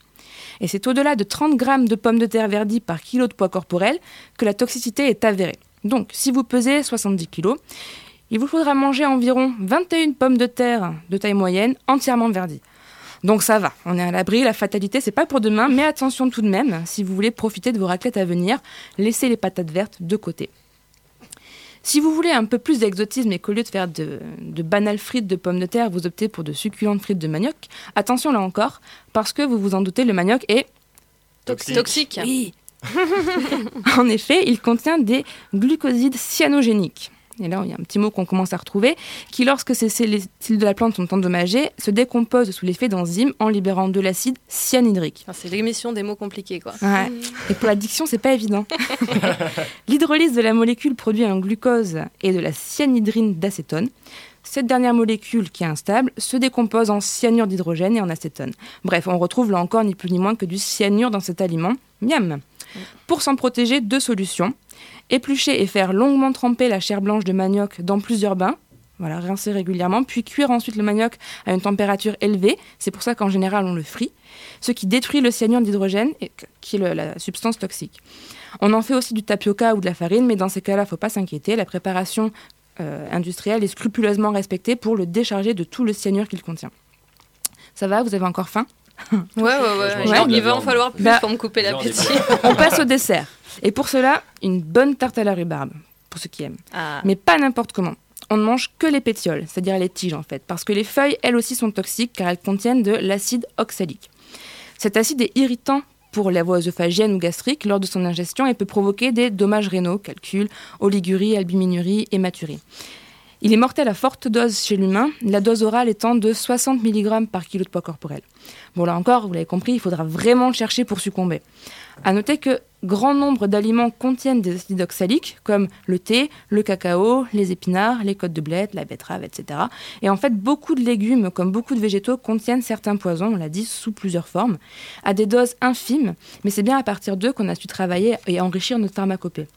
Et c'est au-delà de 30 grammes de pommes de terre verdies par kilo de poids corporel que la toxicité est avérée. Donc, si vous pesez 70 kg, il vous faudra manger environ 21 pommes de terre de taille moyenne entièrement verdies. Donc ça va, on est à l'abri, la fatalité c'est pas pour demain, mais attention tout de même, si vous voulez profiter de vos raclettes à venir, laissez les patates vertes de côté. Si vous voulez un peu plus d'exotisme et qu'au lieu de faire de, de banales frites de pommes de terre, vous optez pour de succulentes frites de manioc, attention là encore, parce que vous vous en doutez, le manioc est Toxique. Toxique. oui. en effet, il contient des glucosides cyanogéniques. Et là, il y a un petit mot qu'on commence à retrouver, qui, lorsque ces cellules de la plante sont endommagées, se décomposent sous l'effet d'enzymes en libérant de l'acide cyanhydrique. Ah, C'est l'émission des mots compliqués, quoi. Ouais. Et pour l'addiction, c'est pas évident. L'hydrolyse de la molécule produit un glucose et de la cyanhydrine d'acétone. Cette dernière molécule, qui est instable, se décompose en cyanure d'hydrogène et en acétone. Bref, on retrouve là encore ni plus ni moins que du cyanure dans cet aliment. Miam Pour s'en protéger, deux solutions. Éplucher et faire longuement tremper la chair blanche de manioc dans plusieurs bains. Voilà, rincer régulièrement, puis cuire ensuite le manioc à une température élevée. C'est pour ça qu'en général on le frit, ce qui détruit le cyanure d'hydrogène, et- qui est le- la substance toxique. On en fait aussi du tapioca ou de la farine, mais dans ces cas-là, il ne faut pas s'inquiéter. La préparation euh, industrielle est scrupuleusement respectée pour le décharger de tout le cyanure qu'il contient. Ça va Vous avez encore faim? Ouais, ouais, ouais. Il va en falloir plus Bah, pour me couper l'appétit. On passe au dessert. Et pour cela, une bonne tarte à la rhubarbe, pour ceux qui aiment. Ah. Mais pas n'importe comment. On ne mange que les pétioles, c'est-à-dire les tiges en fait, parce que les feuilles, elles aussi, sont toxiques car elles contiennent de l'acide oxalique. Cet acide est irritant pour la voie œsophagienne ou gastrique lors de son ingestion et peut provoquer des dommages rénaux, calcul, oligurie, albuminurie, hématurie. Il est mortel à forte dose chez l'humain, la dose orale étant de 60 mg par kilo de poids corporel. Bon là encore, vous l'avez compris, il faudra vraiment chercher pour succomber. À noter que grand nombre d'aliments contiennent des acides oxaliques, comme le thé, le cacao, les épinards, les côtes de blé, la betterave, etc. Et en fait, beaucoup de légumes, comme beaucoup de végétaux, contiennent certains poisons, on l'a dit, sous plusieurs formes, à des doses infimes, mais c'est bien à partir d'eux qu'on a su travailler et enrichir notre pharmacopée.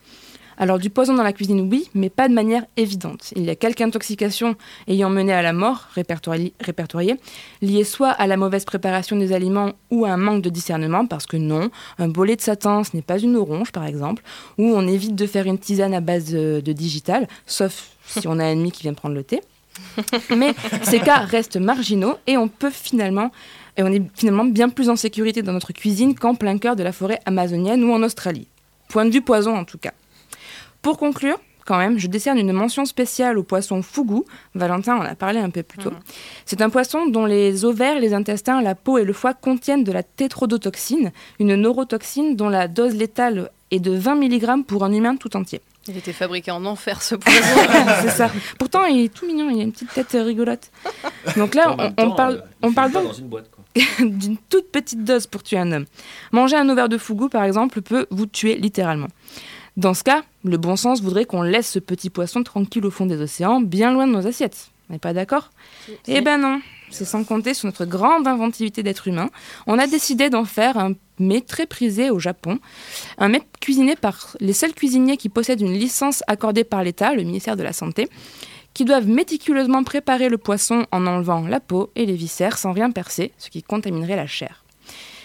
Alors du poison dans la cuisine, oui, mais pas de manière évidente. Il y a quelques intoxications ayant mené à la mort, répertoriées, liées soit à la mauvaise préparation des aliments ou à un manque de discernement, parce que non, un bolet de satin, ce n'est pas une orange, par exemple, ou on évite de faire une tisane à base de, de digital, sauf si on a un ennemi qui vient prendre le thé. Mais ces cas restent marginaux et on peut finalement et on est finalement bien plus en sécurité dans notre cuisine qu'en plein cœur de la forêt amazonienne ou en Australie. Point de vue poison en tout cas. Pour conclure, quand même, je décerne une mention spéciale au poisson fougou. Valentin en a parlé un peu plus tôt. C'est un poisson dont les ovaires, les intestins, la peau et le foie contiennent de la tétrodotoxine, une neurotoxine dont la dose létale est de 20 mg pour un humain tout entier. Il était fabriqué en enfer ce poison. c'est ça. Pourtant, il est tout mignon, il a une petite tête rigolote. Donc là, on, parle, euh, on parle donc d'une toute petite dose pour tuer un homme. Manger un ovaire de fougou, par exemple, peut vous tuer littéralement. Dans ce cas, le bon sens voudrait qu'on laisse ce petit poisson tranquille au fond des océans, bien loin de nos assiettes. On n'est pas d'accord? Eh ben non, c'est sans compter sur notre grande inventivité d'être humain. On a décidé d'en faire un mets très prisé au Japon, un mets cuisiné par les seuls cuisiniers qui possèdent une licence accordée par l'État, le ministère de la Santé, qui doivent méticuleusement préparer le poisson en enlevant la peau et les viscères sans rien percer, ce qui contaminerait la chair.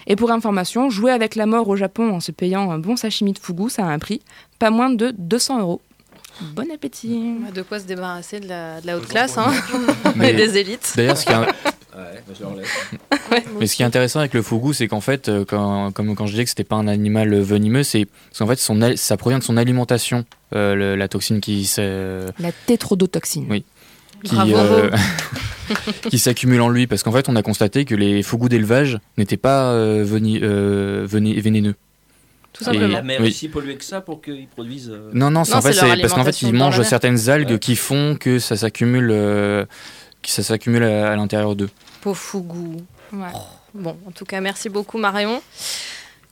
Et pour information, jouer avec la mort au Japon en se payant un bon sashimi de fugu, ça a un prix, pas moins de 200 euros. Bon appétit De quoi se débarrasser de la, de la haute classe hein Mais- et des élites. D'ailleurs, ce qui est, Ouais, bah, mais ce qui est intéressant avec le fougou, c'est qu'en fait, euh, quand, comme quand je disais que c'était pas un animal euh, venimeux, c'est parce qu'en fait, son, ça provient de son alimentation, euh, le- la toxine qui s'est- La tétrodotoxine. Oui. Qui, euh, qui s'accumule en lui. Parce qu'en fait, on a constaté que les fougous d'élevage n'étaient pas euh, veni- euh, veni- vénéneux. Tout Et- simplement. La mer Oui. est si polluée que ça pour qu'ils produisent. euh, Non, non, c'est Non, en fait, c'est leur c'est parce qu'en fait, ils mangent certaines algues Ouais. qui font que ça s'accumule, euh, que ça s'accumule à, à l'intérieur d'eux. Pauvre fougou. Ouais. Bon, en tout cas, merci beaucoup Marion.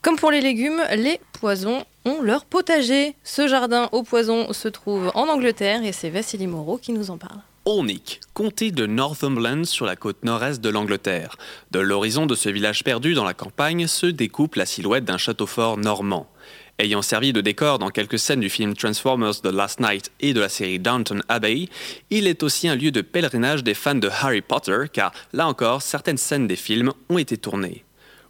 Comme pour les légumes, les poisons ont leur potager. Ce jardin au poison se trouve en Angleterre et c'est Vassili Moreau qui nous en parle. Olnick, comté de Northumberland sur la côte nord-est de l'Angleterre. De l'horizon de ce village perdu dans la campagne se découpe la silhouette d'un château fort normand. Ayant servi de décor dans quelques scènes du film Transformers The Last Night et de la série Downton Abbey, il est aussi un lieu de pèlerinage des fans de Harry Potter car, là encore, certaines scènes des films ont été tournées.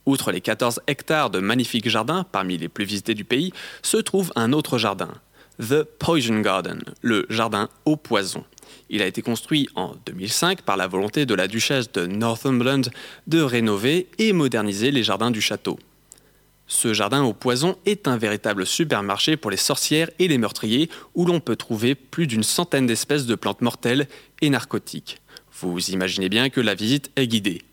Outre les 14 hectares de magnifiques jardins, parmi les plus visités du pays, se trouve un autre jardin, The Poison Garden, le jardin au poison. Il a été construit en 2005 par la volonté de la duchesse de Northumberland de rénover et moderniser les jardins du château. Ce jardin au poison est un véritable supermarché pour les sorcières et les meurtriers où l'on peut trouver plus d'une centaine d'espèces de plantes mortelles et narcotiques. Vous imaginez bien que la visite est guidée.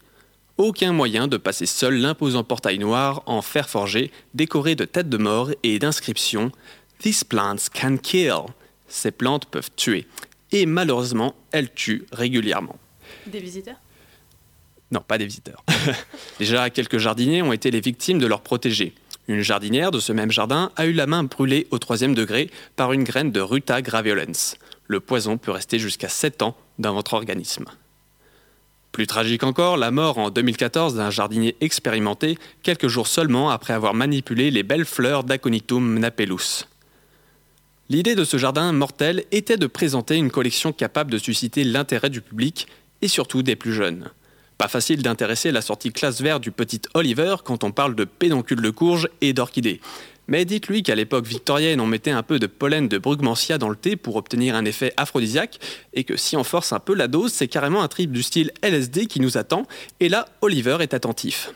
Aucun moyen de passer seul l'imposant portail noir en fer forgé décoré de têtes de mort et d'inscriptions These plants can kill. Ces plantes peuvent tuer. Et malheureusement, elles tuent régulièrement. Des visiteurs? Non, pas des visiteurs. Déjà, quelques jardiniers ont été les victimes de leurs protégés. Une jardinière de ce même jardin a eu la main brûlée au troisième degré par une graine de Ruta graveolens. Le poison peut rester jusqu'à 7 ans dans votre organisme. Plus tragique encore, la mort en 2014 d'un jardinier expérimenté quelques jours seulement après avoir manipulé les belles fleurs d'Aconitum napellus. L'idée de ce jardin mortel était de présenter une collection capable de susciter l'intérêt du public et surtout des plus jeunes. Pas facile d'intéresser la sortie classe vert du petit Oliver quand on parle de pédoncule de courge et d'orchidée. Mais dites-lui qu'à l'époque victorienne, on mettait un peu de pollen de brugmansia dans le thé pour obtenir un effet aphrodisiaque, et que si on force un peu la dose, c'est carrément un trip du style LSD qui nous attend, et là, Oliver est attentif.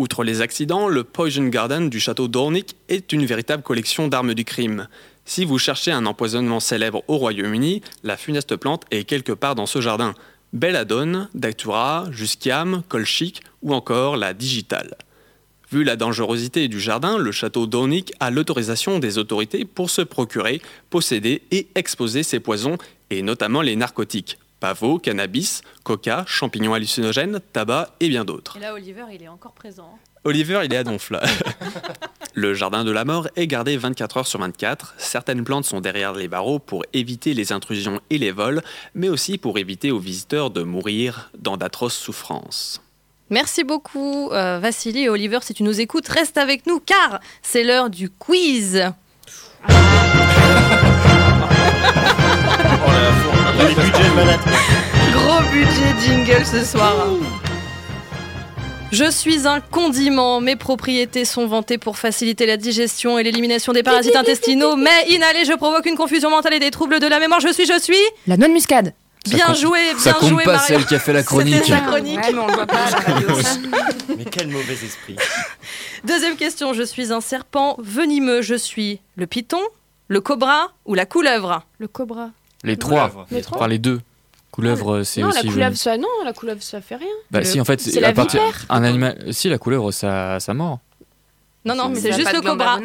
Outre les accidents, le Poison Garden du château d'Ornick est une véritable collection d'armes du crime. Si vous cherchez un empoisonnement célèbre au Royaume-Uni, la funeste plante est quelque part dans ce jardin. Belladone, Datura, Jusquiam, Colchic ou encore la Digitale. Vu la dangerosité du jardin, le château d'Ornick a l'autorisation des autorités pour se procurer, posséder et exposer ces poisons, et notamment les narcotiques pavot, cannabis, coca, champignons hallucinogènes, tabac et bien d'autres. Et là, Oliver, il est encore présent. Oliver, il est à Donfla. le jardin de la mort est gardé 24 heures sur 24. Certaines plantes sont derrière les barreaux pour éviter les intrusions et les vols, mais aussi pour éviter aux visiteurs de mourir dans d'atroces souffrances. Merci beaucoup, euh, Vassili et Oliver. Si tu nous écoutes, reste avec nous car c'est l'heure du quiz. Les budgets de. Gros budget jingle ce soir. Je suis un condiment. Mes propriétés sont vantées pour faciliter la digestion et l'élimination des parasites intestinaux. Mais inhalé, je provoque une confusion mentale et des troubles de la mémoire. Je suis, je suis. La noix de muscade. Ça Bien compte- joué, Ça bien compte joué, pas Mario. celle qui a fait la chronique. C'était sa chronique. Ouais, mais on le voit pas à la radio. Mais quel mauvais esprit. Deuxième question. Je suis un serpent venimeux. Je suis le python, le cobra ou la couleuvre? Le cobra. Les trois. Les trois Enfin, les deux. Couleuvre, c'est non, aussi. la couleuvre, ça, non, la couleuvre, ça fait rien. Bah, si, en fait, c'est la partir-. Un animal. Si, la couleuvre, ça, ça mord. Non, non, Mais c'est juste le cobra.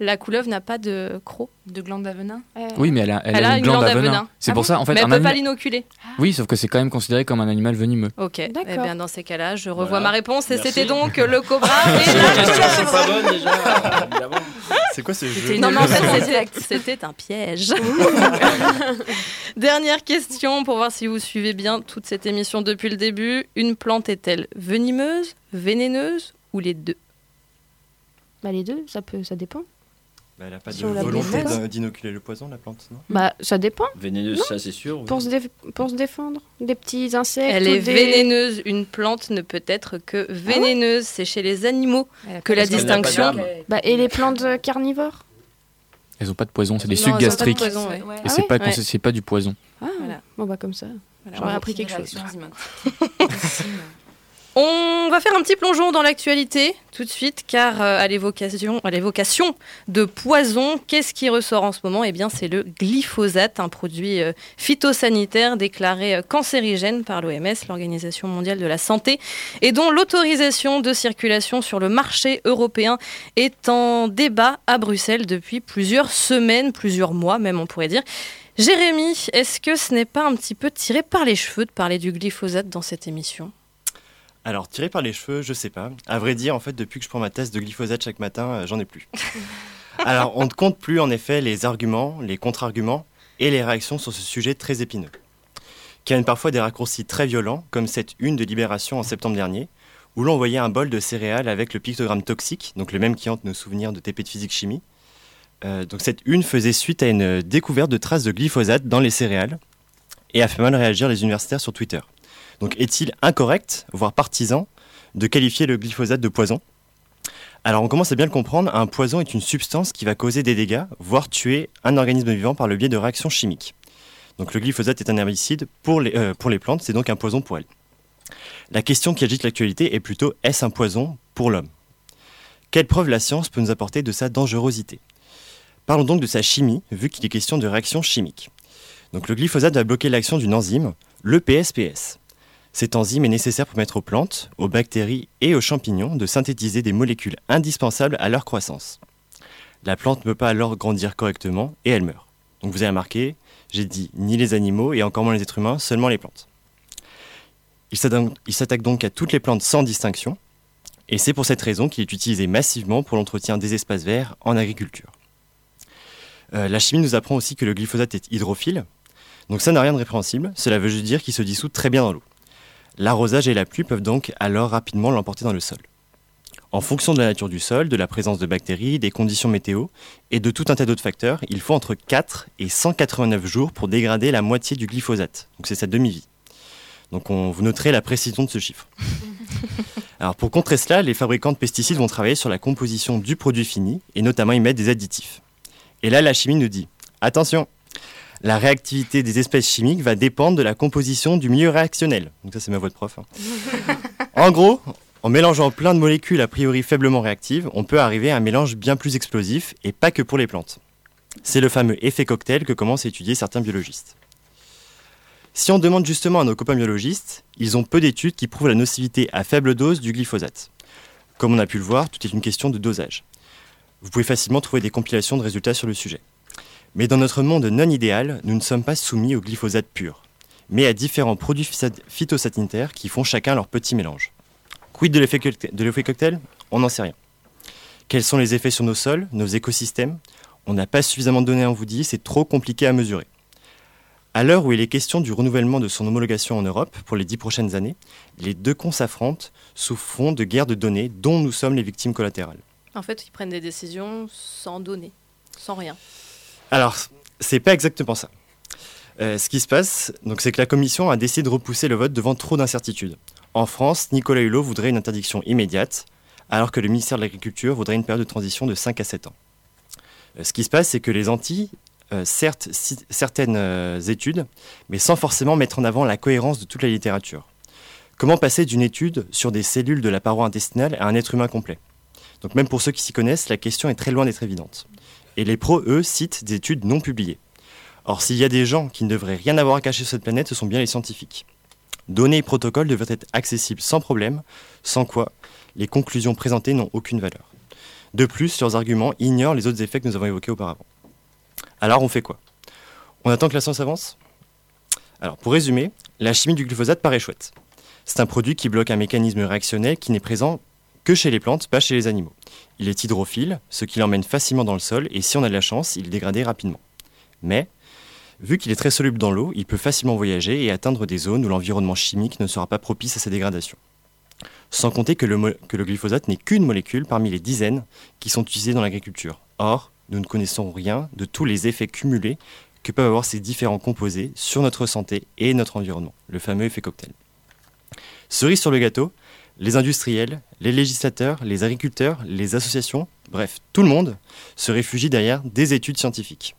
La couleuvre n'a pas de croc. De glande à venin Euh, Oui, mais elle a, elle Elle a une glande à venin. venin. C'est Ah pour bon ça, en fait, mais elle un peut pas l'inoculer. Oui, sauf que c'est quand même considéré comme un animal venimeux. Ok. Eh bien, dans ces cas-là, je revois Voilà. ma réponse et c'était donc le cobra et la couleuvre. pas bonnes déjà. évidemment. C'est quoi ce jeu Non, mais en fait, c'était un piège. Dernière question pour voir si vous suivez bien toute cette émission depuis le début. Une plante est-elle venimeuse, vénéneuse ou les deux? Bah, les deux, ça, peut, ça dépend. Bah, Elle a pas de Si volonté d'inoculer le poison, la plante, non? Bah, ça dépend. Vénéneuse, ça c'est sûr. oui. Pour se, déf- pour se défendre. Des petits insectes. Elle ou est des- vénéneuse. Une plante ne peut être que vénéneuse. C'est chez les animaux que la n'a distinction. Bah, et les plantes euh, carnivores? Elles ont pas de poison, c'est des Non, sucs de gastriques. poison, ouais. Et Ah c'est pas, du poison. Ah, Voilà. bon, bah, comme ça. J'aurais appris quelque chose. On va faire un petit plongeon dans l'actualité tout de suite, car euh, à l'évocation, à l'évocation de poison, qu'est-ce qui ressort en ce moment? Eh bien, c'est le glyphosate, un produit euh, phytosanitaire déclaré euh, cancérigène par l'OMS, l'Organisation mondiale de la santé, et dont l'autorisation de circulation sur le marché européen est en débat à Bruxelles depuis plusieurs semaines, plusieurs mois même, on pourrait dire. Jérémy, est-ce que ce n'est pas un petit peu tiré par les cheveux de parler du glyphosate dans cette émission? Alors, tiré par les cheveux, je sais pas. À vrai dire, en fait, depuis que je prends ma tasse de glyphosate chaque matin, euh, j'en ai plus. Alors, on ne compte plus, en effet, les arguments, les contre-arguments et les réactions sur ce sujet très épineux, qui amène parfois des raccourcis très violents, comme cette une de Libération en septembre dernier, où l'on voyait un bol de céréales avec le pictogramme toxique, donc le même qui hante nos souvenirs de TP de physique-chimie. Euh, donc cette une faisait suite à une découverte de traces de glyphosate dans les céréales et a fait mal réagir les universitaires sur Twitter. Donc est-il incorrect, voire partisan, de qualifier le glyphosate de poison? Alors on commence à bien le comprendre, un poison est une substance qui va causer des dégâts, voire tuer un organisme vivant par le biais de réactions chimiques. Donc le glyphosate est un herbicide pour les, euh, pour les plantes, c'est donc un poison pour elles. La question qui agite l'actualité est plutôt est-ce un poison pour l'homme? Quelle preuve la science peut nous apporter de sa dangerosité? Parlons donc de sa chimie, vu qu'il est question de réaction chimique. Donc le glyphosate va bloquer l'action d'une enzyme, le PSPS. Cette enzyme est nécessaire pour permettre aux plantes, aux bactéries et aux champignons de synthétiser des molécules indispensables à leur croissance. La plante ne peut pas alors grandir correctement et elle meurt. Donc vous avez remarqué, j'ai dit ni les animaux et encore moins les êtres humains, seulement les plantes. Il s'attaque il s'attaque donc à toutes les plantes sans distinction, et c'est pour cette raison qu'il est utilisé massivement pour l'entretien des espaces verts en agriculture. Euh, la chimie nous apprend aussi que le glyphosate est hydrophile, donc ça n'a rien de répréhensible, cela veut juste dire qu'il se dissout très bien dans l'eau. L'arrosage et la pluie peuvent donc alors rapidement l'emporter dans le sol. En fonction de la nature du sol, de la présence de bactéries, des conditions météo et de tout un tas d'autres facteurs, il faut entre 4 et 189 jours pour dégrader la moitié du glyphosate. Donc c'est sa demi-vie. Donc on, vous noterez la précision de ce chiffre. Alors pour contrer cela, les fabricants de pesticides vont travailler sur la composition du produit fini et notamment y mettre des additifs. Et là, la chimie nous dit attention, la réactivité des espèces chimiques va dépendre de la composition du milieu réactionnel. Donc ça, c'est ma voix de prof. hein. en gros, en mélangeant plein de molécules a priori faiblement réactives, on peut arriver à un mélange bien plus explosif et pas que pour les plantes. C'est le fameux effet cocktail que commencent à étudier certains biologistes. Si on demande justement à nos copains biologistes, ils ont peu d'études qui prouvent la nocivité à faible dose du glyphosate. Comme on a pu le voir, tout est une question de dosage. Vous pouvez facilement trouver des compilations de résultats sur le sujet. Mais dans notre monde non idéal, nous ne sommes pas soumis au glyphosate pur, mais à différents produits phytosanitaires qui font chacun leur petit mélange. Quid de l'effet cocktail- de l'effet cocktail? On n'en sait rien. Quels sont les effets sur nos sols, nos écosystèmes? On n'a pas suffisamment de données, on vous dit, c'est trop compliqué à mesurer. À l'heure où il est question du renouvellement de son homologation en Europe pour les dix prochaines années, les deux cons s'affrontent sous fond de guerre de données dont nous sommes les victimes collatérales. En fait, ils prennent des décisions sans données. sans rien. Alors, c'est pas exactement ça. Euh, ce qui se passe, donc, c'est que la commission a décidé de repousser le vote devant trop d'incertitudes. En France, Nicolas Hulot voudrait une interdiction immédiate, alors que le ministère de l'Agriculture voudrait une période de transition de 5 à 7 ans. Euh, ce qui se passe, c'est que les Antilles, euh, certes, certaines études, mais sans forcément mettre en avant la cohérence de toute la littérature. Comment passer d'une étude sur des cellules de la paroi intestinale à un être humain complet? Donc même pour ceux qui s'y connaissent, la question est très loin d'être évidente. Et les pros, eux, citent des études non publiées. Or, s'il y a des gens qui ne devraient rien avoir à cacher sur cette planète, ce sont bien les scientifiques. Données et protocoles devraient être accessibles sans problème, sans quoi les conclusions présentées n'ont aucune valeur. De plus, leurs arguments ignorent les autres effets que nous avons évoqués auparavant. Alors, on fait quoi? On attend que la science avance? Alors, pour résumer, la chimie du glyphosate paraît chouette. C'est un produit qui bloque un mécanisme réactionnel qui n'est présent que chez les plantes, pas chez les animaux. Il est hydrophile, ce qui l'emmène facilement dans le sol, et si on a de la chance, il est dégradé rapidement. Mais, vu qu'il est très soluble dans l'eau, il peut facilement voyager et atteindre des zones où l'environnement chimique ne sera pas propice à sa dégradation. Sans compter que le, mo- que le glyphosate n'est qu'une molécule parmi les dizaines qui sont utilisées dans l'agriculture. Or, nous ne connaissons rien de tous les effets cumulés que peuvent avoir ces différents composés sur notre santé et notre environnement, le fameux effet cocktail. Cerise sur le gâteau, les industriels, les législateurs, les agriculteurs, les associations, bref, tout le monde se réfugie derrière des études scientifiques.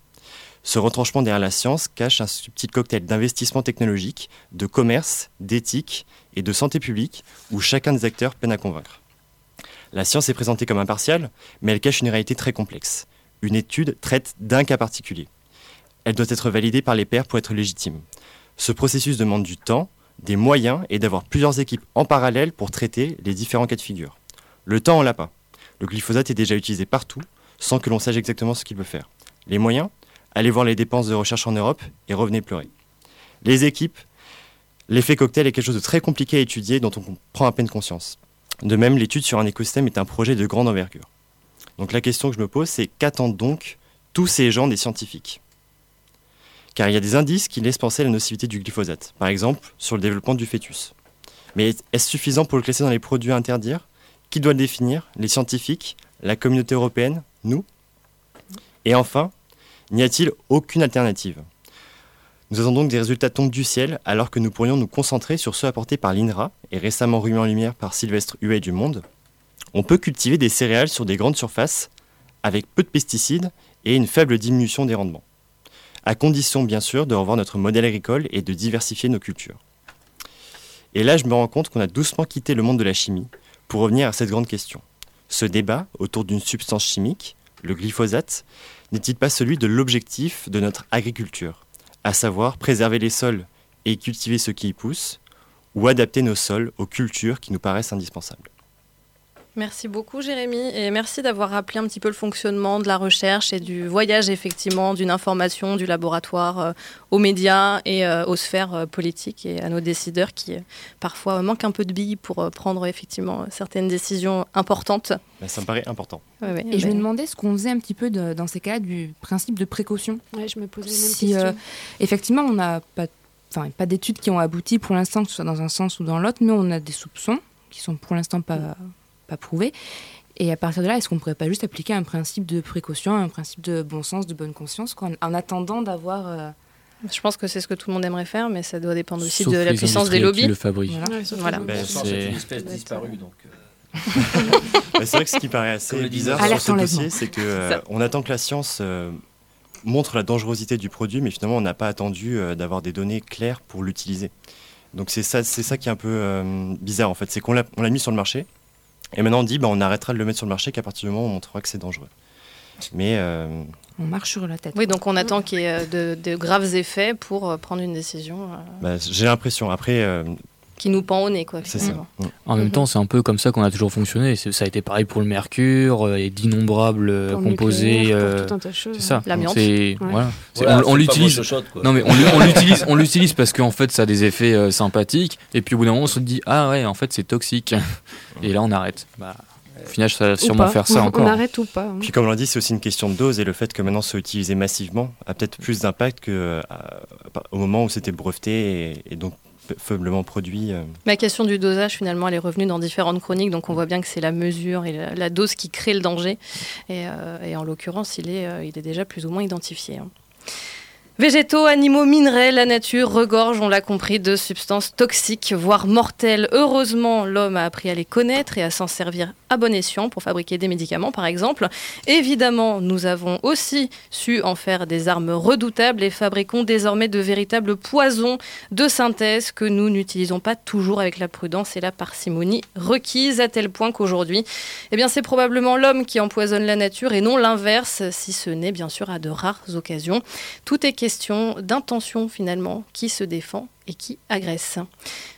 Ce retranchement derrière la science cache un subtil cocktail d'investissement technologique, de commerce, d'éthique et de santé publique où chacun des acteurs peine à convaincre. La science est présentée comme impartiale, mais elle cache une réalité très complexe. Une étude traite d'un cas particulier. Elle doit être validée par les pairs pour être légitime. Ce processus demande du temps, des moyens et d'avoir plusieurs équipes en parallèle pour traiter les différents cas de figure. Le temps, on l'a pas. Le glyphosate est déjà utilisé partout, sans que l'on sache exactement ce qu'il peut faire. Les moyens Allez voir les dépenses de recherche en Europe et revenez pleurer. Les équipes L'effet cocktail est quelque chose de très compliqué à étudier dont on prend à peine conscience. De même, l'étude sur un écosystème est un projet de grande envergure. Donc la question que je me pose, c'est qu'attendent donc tous ces gens des scientifiques? Car il y a des indices qui laissent penser à la nocivité du glyphosate, par exemple sur le développement du fœtus. Mais est-ce suffisant pour le classer dans les produits à interdire? Qui doit le définir? Les scientifiques? La communauté européenne? Nous? Et enfin, n'y a-t-il aucune alternative? Nous attendons donc des résultats tombent du ciel alors que nous pourrions nous concentrer sur ceux apportés par l'INRA et récemment remis en lumière par Sylvestre Huet du Monde. On peut cultiver des céréales sur des grandes surfaces avec peu de pesticides et une faible diminution des rendements. À condition bien sûr de revoir notre modèle agricole et de diversifier nos cultures. Et là je me rends compte qu'on a doucement quitté le monde de la chimie pour revenir à cette grande question. Ce débat autour d'une substance chimique, le glyphosate, n'est-il pas celui de l'objectif de notre agriculture, à savoir préserver les sols et cultiver ce qui y pousse, ou adapter nos sols aux cultures qui nous paraissent indispensables Merci beaucoup Jérémy et merci d'avoir rappelé un petit peu le fonctionnement de la recherche et du voyage effectivement d'une information du laboratoire euh, aux médias et euh, aux sphères euh, politiques et à nos décideurs qui euh, parfois manquent un peu de billes pour euh, prendre effectivement certaines décisions importantes. Ben, Ça me paraît important. Ouais, ouais, Et je ben, me demandais ce qu'on faisait un petit peu de- dans ces cas du principe de précaution. Ouais, je me posais Si questions. euh, effectivement on n'a pas, enfin, pas d'études qui ont abouti pour l'instant, que ce soit dans un sens ou dans l'autre, mais on a des soupçons qui sont pour l'instant pas, pas prouvés. Et à partir de là, est-ce qu'on ne pourrait pas juste appliquer un principe de précaution, un principe de bon sens, de bonne conscience, quoi, en, en attendant d'avoir. euh, Je pense que c'est ce que tout le monde aimerait faire, mais ça doit dépendre aussi Sauf de la puissance des industriels qui lobbies. le fabriquent. voilà. Ouais, Voilà. Ben, C'est une espèce disparue, donc. euh, Ben, c'est vrai que ce qui paraît assez bizarre sur ce dossier, c'est que euh, on attend que la science euh, montre la dangerosité du produit, mais finalement on n'a pas attendu euh, d'avoir des données claires pour l'utiliser. Donc c'est ça, c'est ça qui est un peu euh, bizarre en fait, c'est qu'on l'a, on l'a mis sur le marché, et maintenant on dit bah, on arrêtera de le mettre sur le marché qu'à partir du moment où on montrera que c'est dangereux. Mais euh, On marche sur la tête. Oui, donc on attend qu'il y ait euh, de, de graves effets pour euh, prendre une décision bah, j'ai l'impression. Après, euh, qui nous pend au nez. Quoi, ça. En même temps, c'est un peu comme ça qu'on a toujours fonctionné. Ça a été pareil pour le mercure euh, et d'innombrables euh, Pour composés. euh, pour tout un tas de choses. c'est ça. L'amiante. C'est- Voilà. On on l'utilise. Non mais on, on l'utilise, on l'utilise parce qu'en fait ça a des effets euh, sympathiques et puis au bout d'un moment on se dit ah ouais en fait c'est toxique et là on arrête. Bah, au final ça va sûrement pas. faire ça On encore. arrête ou pas. hein. Puis comme on l'a dit, c'est aussi une question de dose et le fait que maintenant soit utilisé massivement a peut-être plus d'impact que euh, à- au moment où c'était breveté et, et donc faiblement produit. euh. La question du dosage, finalement, elle est revenue dans différentes chroniques, donc on voit bien que c'est la mesure et la, la dose qui crée le danger. Et, euh, et en l'occurrence, il est, euh, il est déjà plus ou moins identifié. Végétaux, animaux, minerais, la nature regorge, on l'a compris, de substances toxiques, voire mortelles. Heureusement, l'homme a appris à les connaître et à s'en servir à bon escient pour fabriquer des médicaments, par exemple. Évidemment, nous avons aussi su en faire des armes redoutables et fabriquons désormais de véritables poisons de synthèse que nous n'utilisons pas toujours avec la prudence et la parcimonie requises, à tel point qu'aujourd'hui, eh c'est probablement l'homme qui empoisonne la nature et non l'inverse, si ce n'est bien sûr à de rares occasions. Tout est question d'intention finalement qui se défend et qui agresse.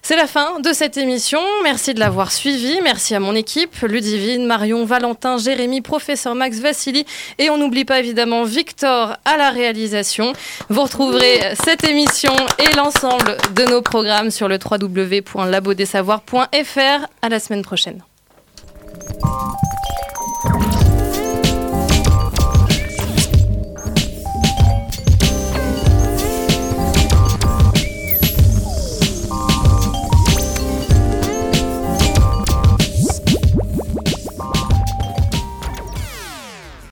C'est la fin de cette émission. Merci de l'avoir suivi. Merci à mon équipe, Ludivine, Marion, Valentin, Jérémy, professeur Max Vassili et on n'oublie pas évidemment Victor à la réalisation. Vous retrouverez cette émission et l'ensemble de nos programmes sur le www.labodesavoirs.fr. À la semaine prochaine.